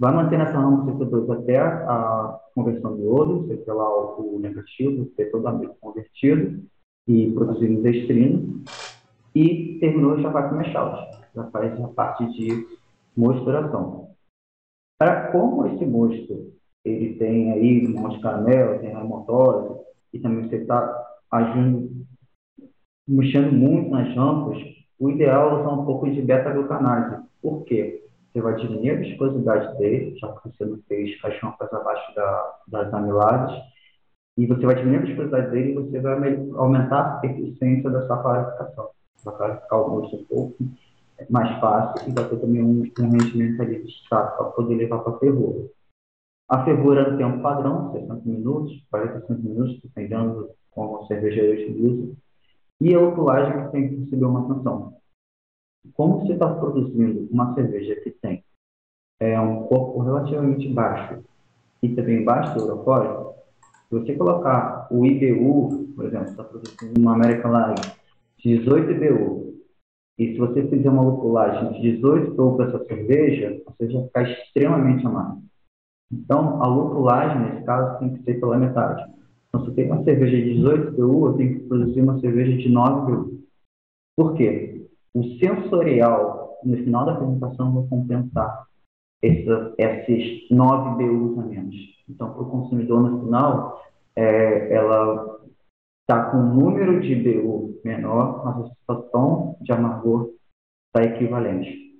Vai manter nessa rampa CO2 até a conversão de você ter lá o negativo, ter todo amigo convertido e produzindo destrino. e terminou já vai o já faz a parte de mosturação. Para como esse mosto ele tem aí monte caramelo, tem remontose, e também você está agindo, mexendo muito nas rampas, o ideal é usar um pouco de beta-glucanase. Por quê? Você vai diminuir a viscosidade dele, já que você não fez as rampas abaixo da, das amilases, e você vai diminuir a viscosidade dele e você vai aumentar a eficiência da sua clarificação. Vai clarificar o mosto um pouco mais fácil e vai ter também um, um rendimento ali de estado para poder levar para a fervura. A fervura no tempo padrão, 60 minutos, 45 minutos, dependendo como o cervejeiro utiliza. E a lupulagem que tem que receber uma atenção. Como você está produzindo uma cerveja que tem é, um corpo relativamente baixo e também baixo eurofórico, se você colocar o IBU, por exemplo, está produzindo uma American Lager 18 IBU, e se você fizer uma lupulagem de 18 IBU para essa cerveja, você vai ficar extremamente amargo. Então, a lupulagem, nesse caso, tem que ser pela metade. Então, se eu tenho uma cerveja de 18 BU, eu tenho que produzir uma cerveja de 9 BU. Por quê? O sensorial, no final da apresentação, vai compensar essa, esses 9 BUs a menos. Então, para o consumidor, no final, é, ela está com um número de BU menor, mas a sensação de amargor está equivalente.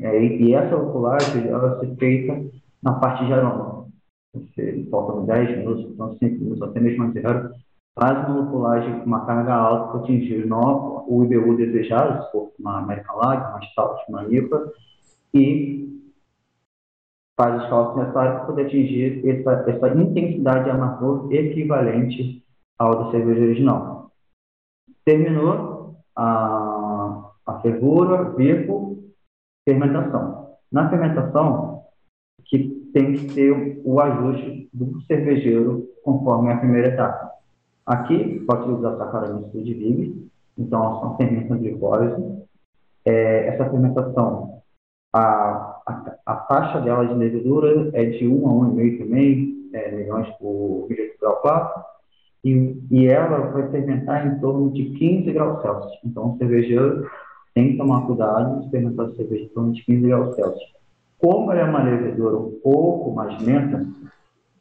É, e essa lupulagem, ela ser feita na parte de aroma. Você faltam 10 minutos, então 5 minutos, até mesmo zero, faz uma lupulagem com uma carga alta para atingir o IBU desejado, se for uma American Lager, uma Stout, uma IPA, e faz os cálculos necessários para poder atingir essa, essa intensidade de amargor equivalente ao da cerveja original. Terminou a, a fervura, bico, fermentação. Na fermentação, que tem que ter o ajuste do cervejeiro conforme a primeira etapa. Aqui, pode usar Saccharomyces de então são fermentação de glicose. É, essa fermentação, a, a, a, taxa dela de levedura é de 1 a 1,5 também, é, milhões por mililitro 4, e, e ela vai fermentar em torno de 15 graus Celsius. Então, o cervejeiro tem que tomar cuidado de fermentar a cerveja em torno de 15 graus Celsius. Como ela é uma levedura um pouco mais lenta,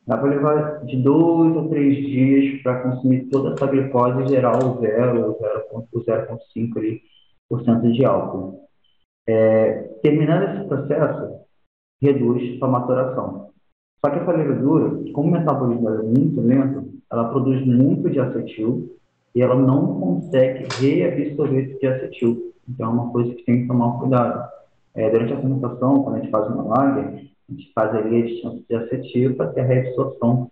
dá para levar de dois ou três dias para consumir toda essa glicose e gerar o 0, o 0,5% de álcool. É, terminando esse processo, reduz a maturação. Só que essa levedura, como o metabolismo é muito lento, ela produz muito de acetil e ela não consegue reabsorver esse de acetil. Então é uma coisa que tem que tomar cuidado. É, durante a fermentação, quando a gente faz uma lager, a faz a distância de acetil ter a reabsorção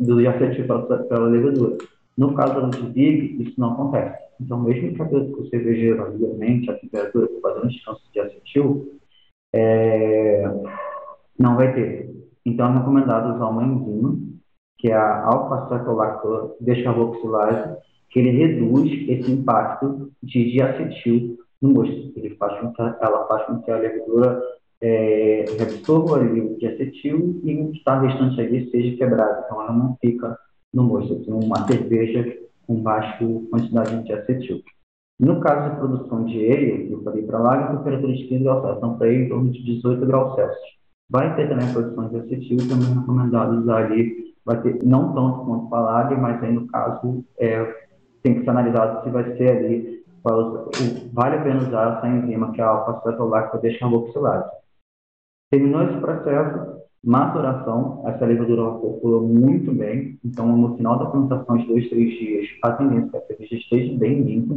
do acetil pela, pela levedura. No caso do Big, isso não acontece. Então, mesmo que o cervejeiro ali aumente a temperatura para fazer uma distância de acetil, é, não vai ter. Então, é recomendado usar uma enzima, que é a alfa-cetolacto-descarboxilase, que ele reduz esse impacto de diacetil no mosto. Ele faz com que, ela faz com que a levedura é, absorva o de acetil e o que está restante ali seja quebrado. Então, ela não fica no mosto. Tem uma cerveja com baixa quantidade de acetil. No caso de produção de ale, eu falei para lá, a temperatura de 15 graus Celsius, então para ele em torno de 18 graus Celsius. Vai ter também a produção de acetil, também é recomendado usar ali, vai ter não tanto quanto lager, mas aí no caso é, tem que ser analisado se vai ser ali vale a pena usar essa enzima, que é a alfa-cetolacta descarboxilase. Terminou esse processo, maturação, essa levedura calculou muito bem, então no final da fermentação de dois, três dias, a tendência é que a cerveja esteja bem limpa,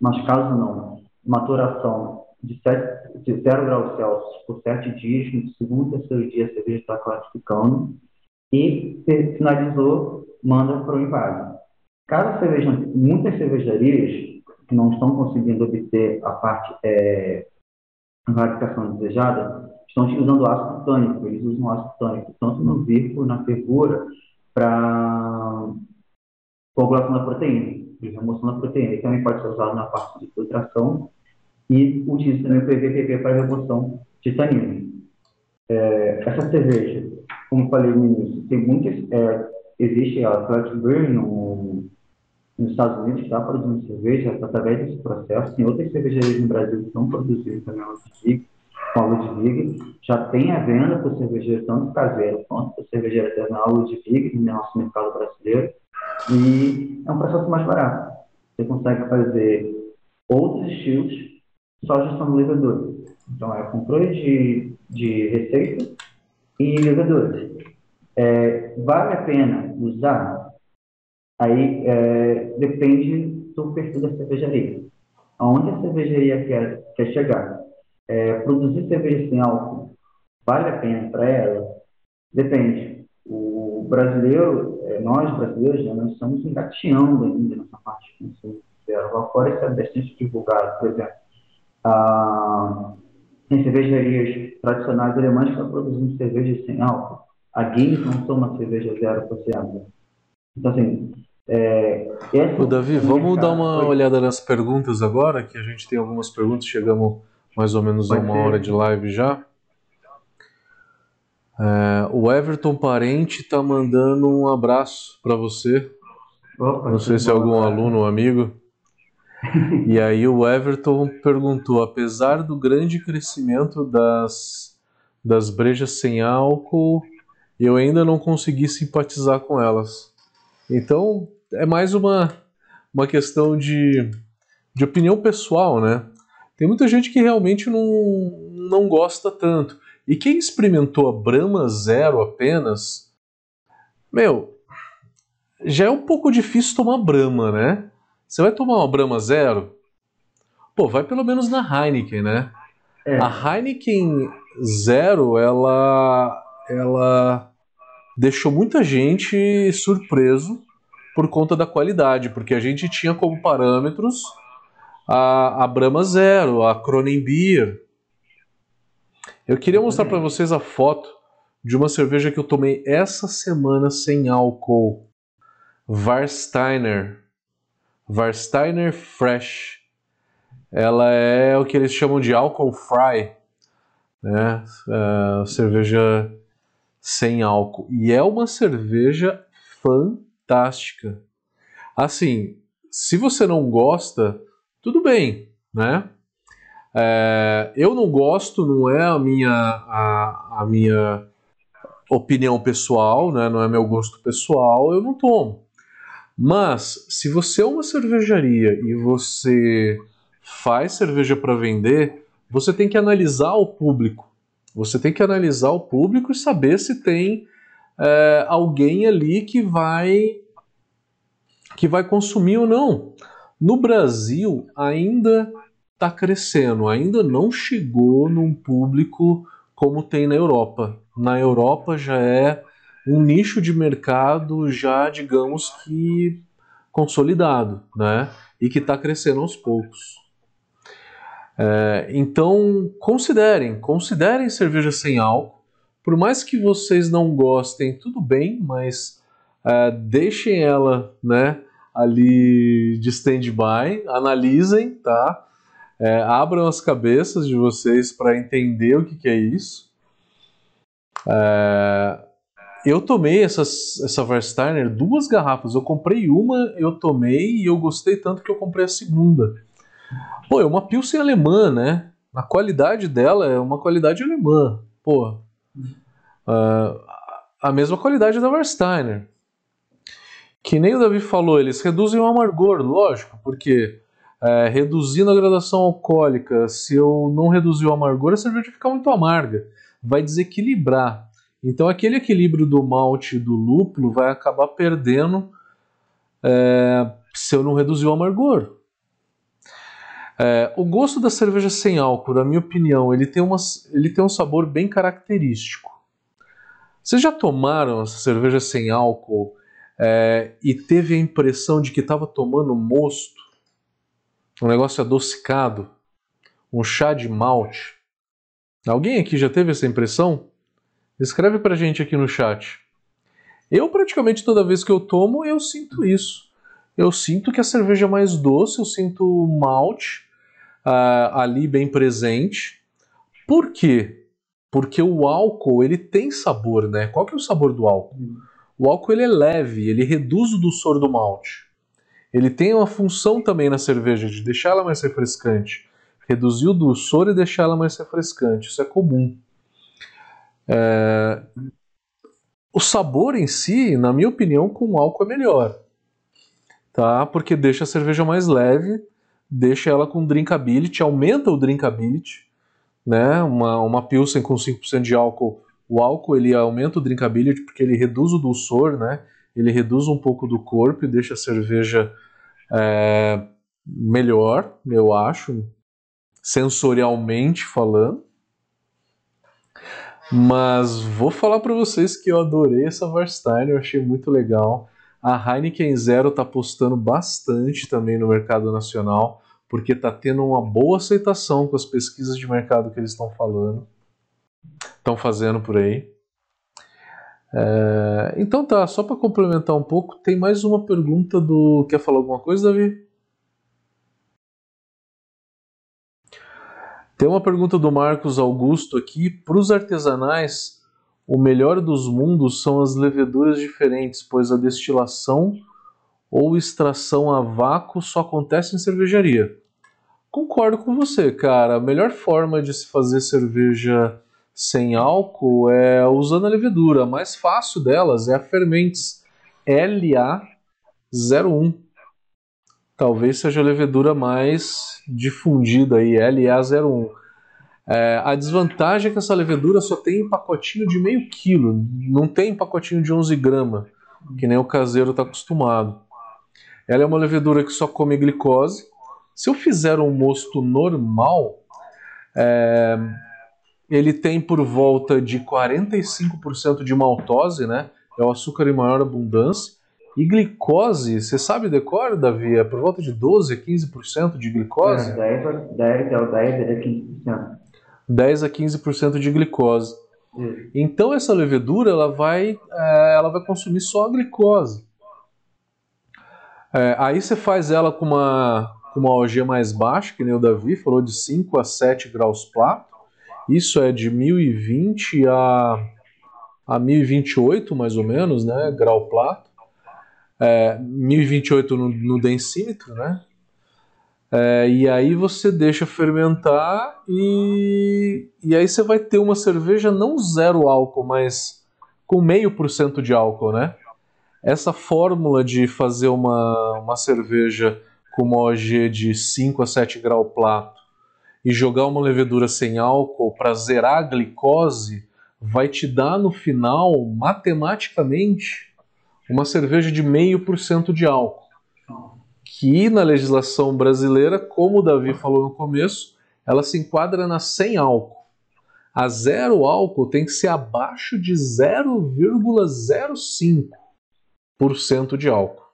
mas caso não, maturação de, 7, de 0 graus Celsius por 7 dias, no segundo terceiro dia a cerveja está classificando, e finalizou, manda para o invase. Caso cerveja, muitas cervejarias que não estão conseguindo obter a parte é, a clarificação desejada, estão utilizando ácido tânico. Eles usam ácido tânico tanto no bico, na fervura, para coagulação da proteína, remoção da proteína. Ele também pode ser usado na parte de filtração e utiliza também o PVPP para remoção de tanino. É, essa cerveja, como falei no início, tem muitas. É, existe a Flat Burn no nos Estados Unidos está produzindo cerveja através desse processo. Tem outras cervejarias no Brasil que estão produzindo também a Ludwig, com a Ludwig. Já tem a venda para cervejeiro tanto caseiro quanto para cervejeiro artesanal Ludwig no nosso mercado brasileiro. E é um processo mais barato. Você consegue fazer outros estilos só gestão do levedura. Então, é controle de, de receita e levedura. É, vale a pena usar Aí é, depende do perfil da cervejaria. Aonde a cervejaria quer, quer chegar? É, produzir cerveja sem álcool vale a pena para ela? Depende. O brasileiro, é, nós brasileiros, né, nós estamos engateando ainda nessa parte de consumo zero. Lá fora isso é bastante divulgado. Por exemplo, a, tem cervejarias tradicionais alemãs que estão produzindo cerveja sem álcool. A Guinness não toma cerveja zero associada. Então, assim, é, Ô, Davi, vamos dar uma olhada nas perguntas agora, que a gente tem algumas perguntas, chegamos mais ou menos a uma ser. hora de live já. É, o Everton Parente está mandando um abraço para você. Opa, Não sei se é algum aluno ou amigo. e aí o Everton perguntou: apesar do grande crescimento das, das brejas sem álcool, eu ainda não consegui simpatizar com elas. Então, é mais uma, uma questão de, de opinião pessoal, né? Tem muita gente que realmente não, não gosta tanto. E quem experimentou a Brahma Zero apenas, meu, já é um pouco difícil tomar Brahma, né? Você vai tomar uma Brahma Zero? Pô, vai pelo menos na Heineken, né? É. A Heineken Zero, ela, ela deixou muita gente surpreso por conta da qualidade, porque a gente tinha como parâmetros a, a Brahma Zero, a Kronenbier. Eu queria mostrar para vocês a foto de uma cerveja que eu tomei essa semana sem álcool. Warsteiner. Warsteiner Fresh. Ela é o que eles chamam de álcool fry, né? Uh, cerveja sem álcool. E é uma cerveja fantástica. Assim, se você não gosta, tudo bem, né? É, eu não gosto, não é a minha, a, a minha opinião pessoal, né? não é meu gosto pessoal, eu não tomo. Mas se você é uma cervejaria e você faz cerveja para vender, você tem que analisar o público. Você tem que analisar o público e saber se tem é, alguém ali que vai que vai consumir ou não. No Brasil ainda está crescendo, ainda não chegou num público como tem na Europa. Na Europa já é um nicho de mercado já, digamos que consolidado, né? E que está crescendo aos poucos. É, então considerem, considerem cerveja sem álcool por mais que vocês não gostem, tudo bem, mas uh, deixem ela né, ali de stand-by, analisem, tá? É, abram as cabeças de vocês para entender o que, que é isso. É, eu tomei essas, essa Versteiner duas garrafas. Eu comprei uma, eu tomei e eu gostei tanto que eu comprei a segunda. Pô, é uma Pilsen alemã, né? A qualidade dela é uma qualidade alemã. Pô, Uh, a mesma qualidade da Warsteiner. Que nem o Davi falou, eles reduzem o amargor, lógico, porque é, reduzindo a gradação alcoólica, se eu não reduzir o amargor, a cerveja fica muito amarga, vai desequilibrar. Então aquele equilíbrio do malte e do lúpulo vai acabar perdendo é, se eu não reduzir o amargor. É, o gosto da cerveja sem álcool, na minha opinião, ele tem, uma, ele tem um sabor bem característico. Vocês já tomaram essa cerveja sem álcool é, e teve a impressão de que estava tomando mosto? Um negócio adocicado? Um chá de malte? Alguém aqui já teve essa impressão? Escreve pra gente aqui no chat. Eu praticamente toda vez que eu tomo, eu sinto isso. Eu sinto que a cerveja é mais doce, eu sinto o malte uh, ali bem presente. Por quê? Porque o álcool, ele tem sabor, né? Qual que é o sabor do álcool? Hum. O álcool ele é leve, ele reduz o doçor do malte. ele tem uma função também na cerveja de deixar ela mais refrescante, reduzir o dulçor e deixar ela mais refrescante. Isso é comum. É... O sabor em si, na minha opinião, com álcool é melhor, tá? Porque deixa a cerveja mais leve, deixa ela com drinkability, aumenta o drinkability, né? Uma, uma Pilsen com 5% de álcool, o álcool ele aumenta o drinkability porque ele reduz o dulçor, né? Ele reduz um pouco do corpo e deixa a cerveja é, melhor, eu acho, sensorialmente falando. Mas vou falar para vocês que eu adorei essa Warstein, eu achei muito legal. A Heineken Zero está apostando bastante também no mercado nacional, porque está tendo uma boa aceitação com as pesquisas de mercado que eles estão falando, estão fazendo por aí. É, então tá, só para complementar um pouco, tem mais uma pergunta do. Quer falar alguma coisa, Davi? Tem uma pergunta do Marcos Augusto aqui. Para os artesanais, o melhor dos mundos são as leveduras diferentes, pois a destilação ou extração a vácuo só acontece em cervejaria. Concordo com você, cara. A melhor forma de se fazer cerveja sem álcool é usando a levedura. A mais fácil delas é a Fermentes LA01. Talvez seja a levedura mais difundida aí, LA01. É, a desvantagem é que essa levedura só tem em pacotinho de meio quilo, não tem em pacotinho de 11 gramas, que nem o caseiro está acostumado. Ela é uma levedura que só come glicose. Se eu fizer um mosto normal, é, ele tem por volta de 45% de maltose, né? É o açúcar em maior abundância. E glicose, você sabe decor, Davi? É por volta de 12 a 15% de glicose? É, 10, a, 10, é o 10 a 15%. 10 a 15% de glicose. Então essa levedura ela vai, é, ela vai consumir só a glicose. É, aí você faz ela com uma, com uma OG mais baixa, que nem o Davi falou, de 5 a 7 graus Plato. Isso é de 1020 a, a 1028, mais ou menos, né? Grau Plato. É, 1028 no, no densímetro, né? É, e aí você deixa fermentar e, e aí você vai ter uma cerveja não zero álcool, mas com meio por cento de álcool, né? Essa fórmula de fazer uma, uma cerveja com uma OG de 5 a 7 grau plato e jogar uma levedura sem álcool para zerar a glicose vai te dar no final, matematicamente, uma cerveja de meio por cento de álcool. Que na legislação brasileira, como o Davi falou no começo, ela se enquadra na sem álcool. A zero álcool tem que ser abaixo de 0,05% de álcool.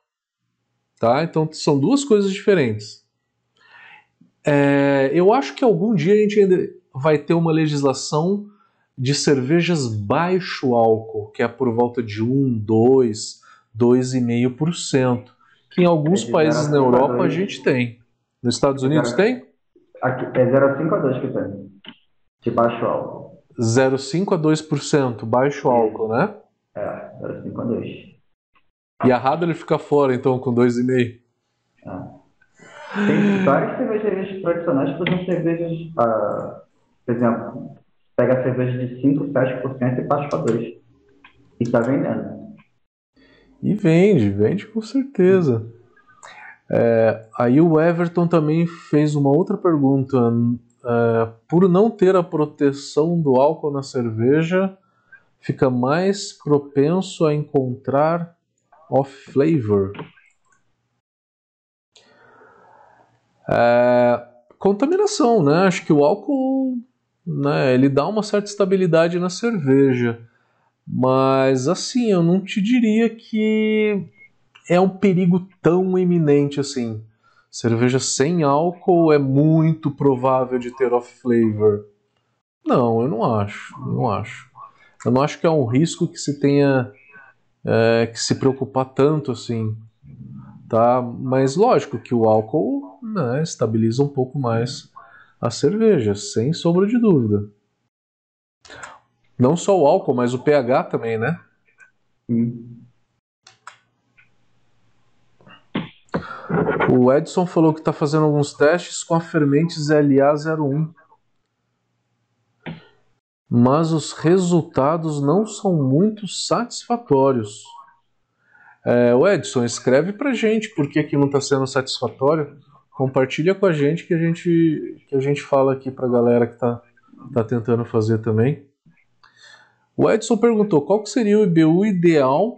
Tá? Então são duas coisas diferentes. É, eu acho que algum dia a gente ainda vai ter uma legislação de cervejas baixo álcool, que é por volta de 1, 2, 2,5%, que em alguns é países na Europa a, a gente tem. Nos Estados Unidos é, tem? Aqui, é 0,5 a 2 que tem, de baixo álcool. 0,5 a 2%, baixo álcool, né? É, 0,5 a 2. E a Radler fica fora, então, com 2,5%. É. Tem várias cervejarias tradicionais que fazem cervejas, ah, por exemplo, pega a cerveja de 5, 7% e passa para 2%. E está vendendo. E vende, vende com certeza. É, aí o Everton também fez uma outra pergunta. É, por não ter a proteção do álcool na cerveja, fica mais propenso a encontrar off-flavor. É, contaminação, né? Acho que o álcool, né, ele dá uma certa estabilidade na cerveja. Mas assim, eu não te diria que é um perigo tão iminente assim. Cerveja sem álcool é muito provável de ter off flavor. Não, eu não acho, não acho. Eu não acho que é um risco que se tenha é, que se preocupar tanto assim tá? Mas lógico que o álcool né, estabiliza um pouco mais a cerveja, sem sombra de dúvida. Não só o álcool, mas o pH também, né? O Edson falou que está fazendo alguns testes com a Fermentes LA01. Mas os resultados não são muito satisfatórios. É, o Edson, escreve pra gente por que, que não está sendo satisfatório. Compartilha com a gente que a gente, que a gente fala aqui pra galera que está tá tentando fazer também. O Edson perguntou qual que seria o IBU ideal,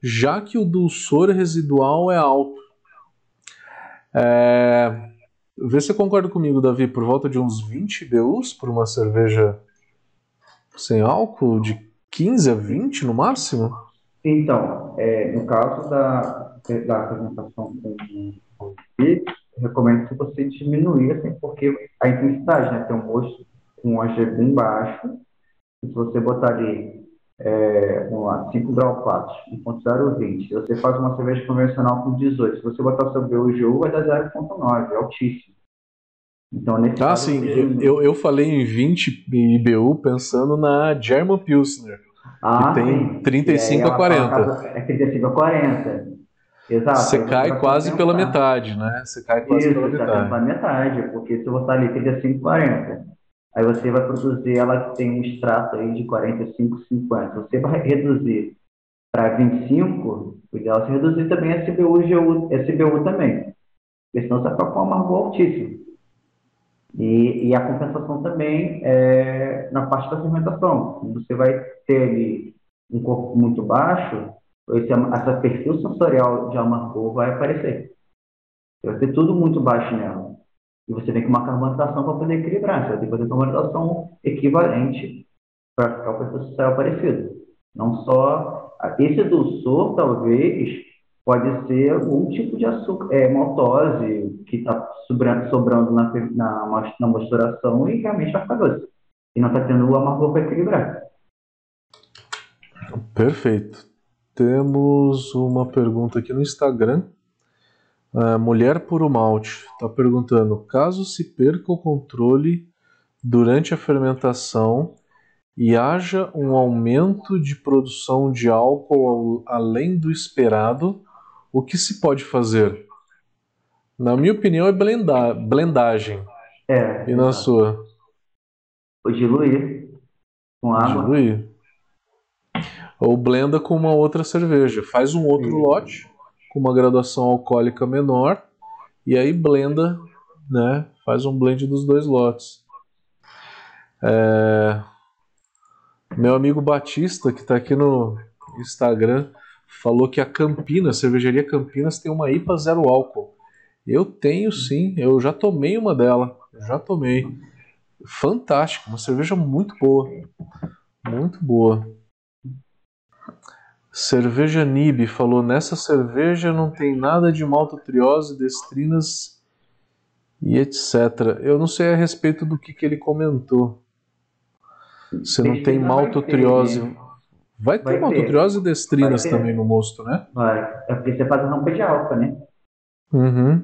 já que o dulçor residual é alto. É... Vê se você concorda comigo, Davi, por volta de uns 20 IBUs por uma cerveja sem álcool, de 15 a 20 no máximo? Então, é, no caso da, da fermentação com o recomendo que você diminuir, assim, porque a intensidade, né, tem um gosto com um AG bem baixo, se você botar ali, é, vamos lá, 5 graus 4, 1.020, você faz uma cerveja convencional com 18, se você botar o seu BUGU, vai dar 0.9, é altíssimo. Então, nesse ah, caso, sim, eu, eu falei em 20 IBU pensando na German Pilsner, ah, que tem sim. 35 a 40. É 35 a 40. Exato. Você cai quase pela metade, né? Você cai quase Isso, pela metade. pela metade, porque se você ali 35 a 40, aí você vai produzir ela tem um extrato aí de 45, 50. Você vai reduzir para 25, o ideal é você reduzir também a SBU, GU, SBU também. Porque senão você vai com um amargor altíssimo. E, e, a compensação também é na parte da fermentação. Você vai ter ali um corpo muito baixo, esse, essa perfil sensorial de amargor vai aparecer. Vai ter tudo muito baixo nela. E você tem que uma carbonatação para poder equilibrar. Você vai ter que fazer carbonatação equivalente para ficar o perfil sensorial parecido. Não só. Esse dulçor, talvez, pode ser algum tipo de açúcar, é, maltose que está sobrando, sobrando na, na, na mosturação e realmente vai ficar doce. E não está tendo o amargor para equilibrar. Perfeito. Temos uma pergunta aqui no Instagram. Uh, Mulher Puro Malte está perguntando: caso se perca o controle durante a fermentação e haja um aumento de produção de álcool além do esperado, o que se pode fazer? Na minha opinião, é blendar, blendagem. É. E na exato. sua? O diluir com água. Diluir. Ou blenda com uma outra cerveja. Faz um outro Sim. lote com uma graduação alcoólica menor e aí blenda, né? Faz um blend dos dois lotes. É... Meu amigo Batista, que está aqui no Instagram, falou que a Campinas, a cervejaria Campinas, tem uma IPA zero álcool. Eu tenho sim, eu já tomei uma dela, já tomei. Fantástico, uma cerveja muito boa, muito boa. Cerveja Nib falou: nessa cerveja não tem nada de maltotriose, destrinas e etc. Eu não sei a respeito do que, que ele comentou. Se não tem maltotriose. Vai ter, vai ter maltotriose e destrinas também no mosto, né? Vai. É porque você faz rampa de alfa, né? Uhum.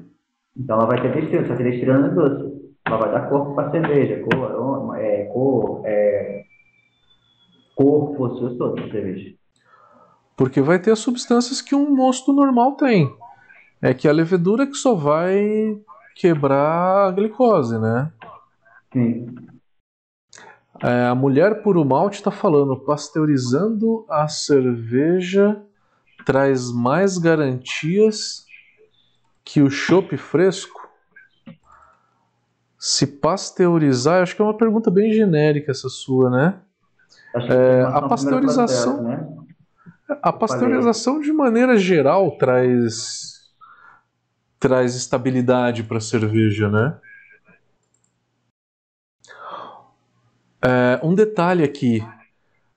Então ela vai ter destrina, só que destrina é doce. Ela vai dar corpo para cerveja, cor, aroma, é, cor, é, cor, fósforos todo da cerveja. Porque vai ter as substâncias que um mosto normal tem. É que a levedura que só vai quebrar a glicose, né? Sim. É, a mulher puro malte está falando, pasteurizando a cerveja traz mais garantias que o chopp fresco? Se pasteurizar, acho que é uma pergunta bem genérica essa sua, né? É, a pasteurização, né? A pasteurização de maneira geral traz traz estabilidade para a cerveja, né? É, um detalhe aqui: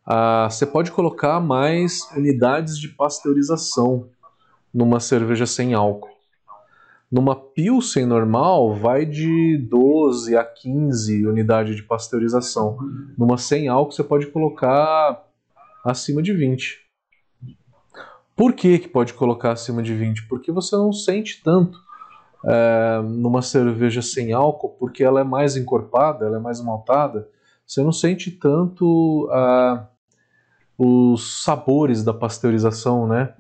ah, você pode colocar mais unidades de pasteurização numa cerveja sem álcool. Numa Pilsen normal, vai de 12 a 15 unidades de pasteurização. Numa sem álcool, você pode colocar acima de 20. Por que, que pode colocar acima de 20? Porque você não sente tanto é, numa cerveja sem álcool, porque ela é mais encorpada, ela é mais maltada você não sente tanto os sabores da pasteurização, né?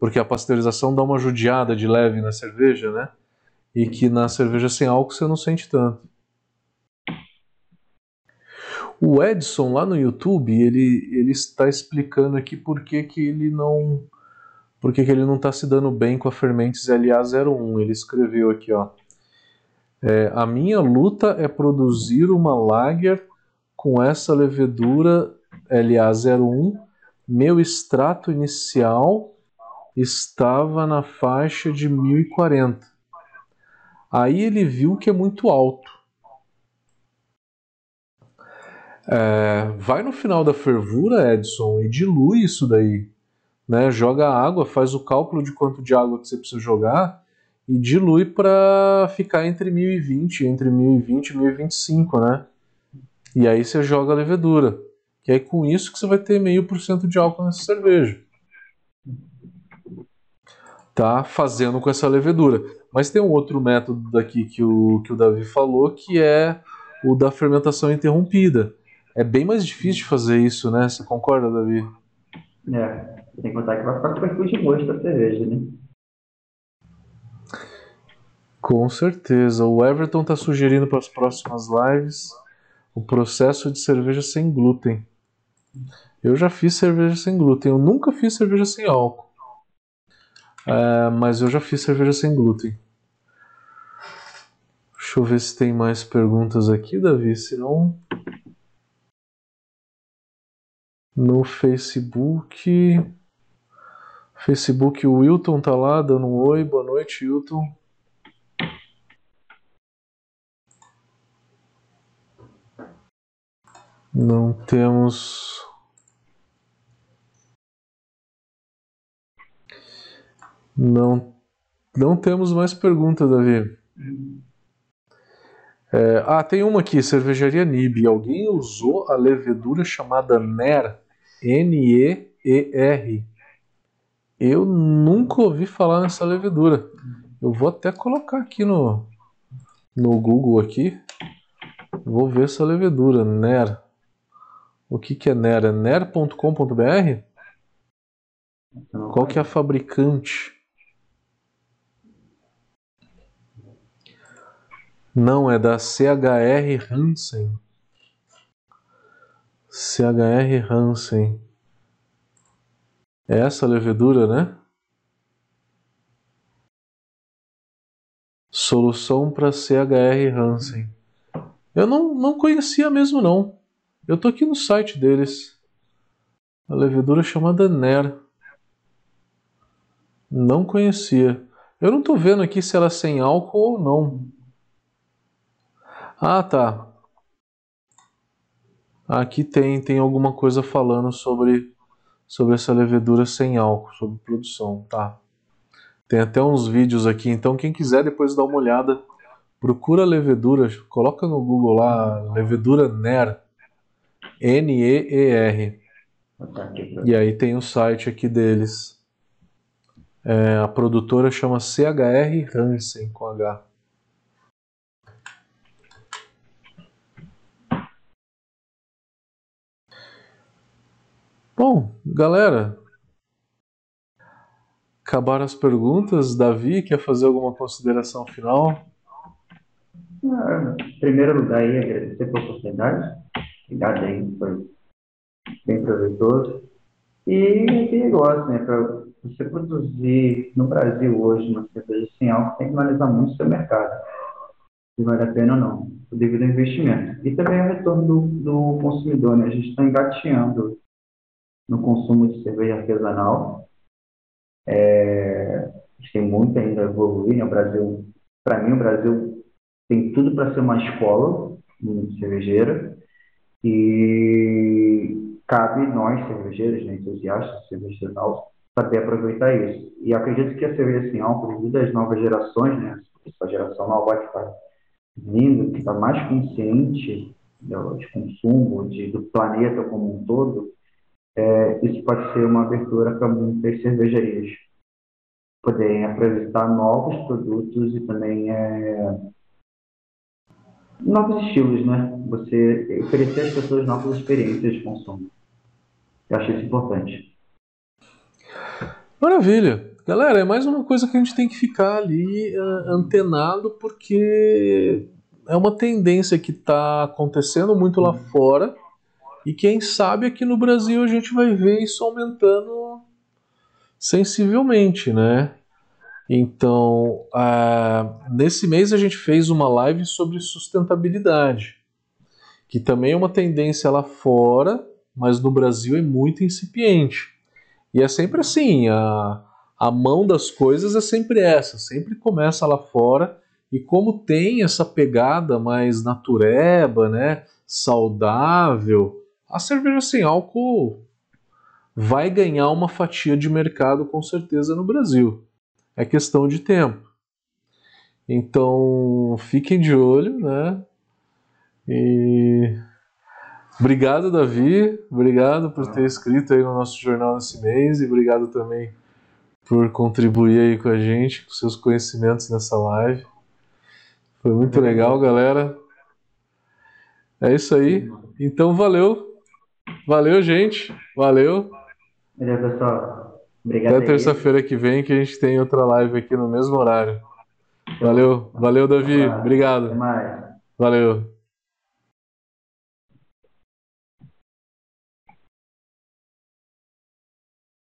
porque a pasteurização dá uma judiada de leve na cerveja, né? E que na cerveja sem álcool você não sente tanto. O Edson lá no YouTube, ele, ele está explicando aqui por que, que ele não por que, que ele não está se dando bem com a Fermentes LA01. Ele escreveu aqui, ó. É, a minha luta é produzir uma lager com essa levedura LA01. Meu extrato inicial estava na faixa de 1040. Aí ele viu que é muito alto. É, vai no final da fervura, Edson, e dilui isso daí. Né? Joga água, faz o cálculo de quanto de água que você precisa jogar e dilui para ficar entre 1020, entre 1020 e 1025, né? E aí você joga a levedura. Que aí com isso que você vai ter meio por cento de álcool nessa cerveja. Tá fazendo com essa levedura. Mas tem um outro método daqui que o, que o Davi falou, que é o da fermentação interrompida. É bem mais difícil de fazer isso, né? Você concorda, Davi? É, que contar que vai ficar super de gosto da cerveja, né? Com certeza. O Everton está sugerindo para as próximas lives o processo de cerveja sem glúten. Eu já fiz cerveja sem glúten. Eu nunca fiz cerveja sem álcool. É, mas eu já fiz cerveja sem glúten. Deixa eu ver se tem mais perguntas aqui, Davi. Se não, no Facebook. Facebook, o Wilton tá lá dando um oi. Boa noite, Wilton. Não temos. Não, não temos mais perguntas, Davi. É, ah, tem uma aqui, cervejaria Nib. Alguém usou a levedura chamada NER? N-E-E-R. Eu nunca ouvi falar nessa levedura. Eu vou até colocar aqui no, no Google aqui. Vou ver essa levedura, NER. O que, que é NER? É ner.com.br? Qual que é a fabricante? Não, é da CHR Hansen. CHR Hansen. É essa levedura, né? Solução para CHR Hansen. Eu não, não conhecia mesmo não. Eu tô aqui no site deles. A levedura chamada NER. Não conhecia. Eu não tô vendo aqui se ela é sem álcool ou não. Ah, tá. Aqui tem, tem alguma coisa falando sobre, sobre essa levedura sem álcool, sobre produção, tá? Tem até uns vídeos aqui, então quem quiser depois dar uma olhada, procura levedura, coloca no Google lá, levedura NER, N-E-E-R. E aí tem o site aqui deles. É, a produtora chama CHR Hansen com H. Bom, galera, acabaram as perguntas. Davi, quer fazer alguma consideração final? Em primeiro lugar, aí, agradecer pela oportunidade. Obrigado aí, foi bem proveitoso. E aquele negócio, né? Para você produzir no Brasil hoje uma cerveja sem álcool, tem que analisar muito o seu mercado. Se vale a pena ou não, devido ao investimento. E também o retorno do, do consumidor, né? A gente está engateando no consumo de cerveja artesanal. É, a gente tem muito ainda a evoluir. Né? O Brasil, para mim, o Brasil tem tudo para ser uma escola cervejeira e cabe nós, cervejeiros, né, entusiastas cerveja artesanal, saber aproveitar isso. E acredito que a cerveja sem álcool, devido às novas gerações, né, essa geração nova que está vindo, que está mais consciente de consumo, de, do planeta como um todo, é, isso pode ser uma abertura para muitas cervejarias poderem apresentar novos produtos e também é, novos estilos, né? Você oferecer às pessoas novas experiências de consumo. Eu acho isso importante. Maravilha. galera, é mais uma coisa que a gente tem que ficar ali uh, antenado, porque é uma tendência que está acontecendo muito lá fora. E quem sabe aqui no Brasil a gente vai ver isso aumentando sensivelmente, né? Então, uh, nesse mês a gente fez uma live sobre sustentabilidade, que também é uma tendência lá fora, mas no Brasil é muito incipiente. E é sempre assim, a, a mão das coisas é sempre essa, sempre começa lá fora, e como tem essa pegada mais natureba, né, saudável, a cerveja sem álcool vai ganhar uma fatia de mercado com certeza no Brasil é questão de tempo. Então, fiquem de olho, né? E obrigado, Davi. Obrigado por ter escrito aí no nosso jornal esse mês e obrigado também por contribuir aí com a gente, com seus conhecimentos nessa live. Foi muito legal, galera. É isso aí. Então, valeu. Valeu, gente. Valeu. Valeu, pessoal. Obrigado. Até terça-feira que vem que a gente tem outra live aqui no mesmo horário. Valeu, valeu, Davi. Obrigado. Até mais. Valeu.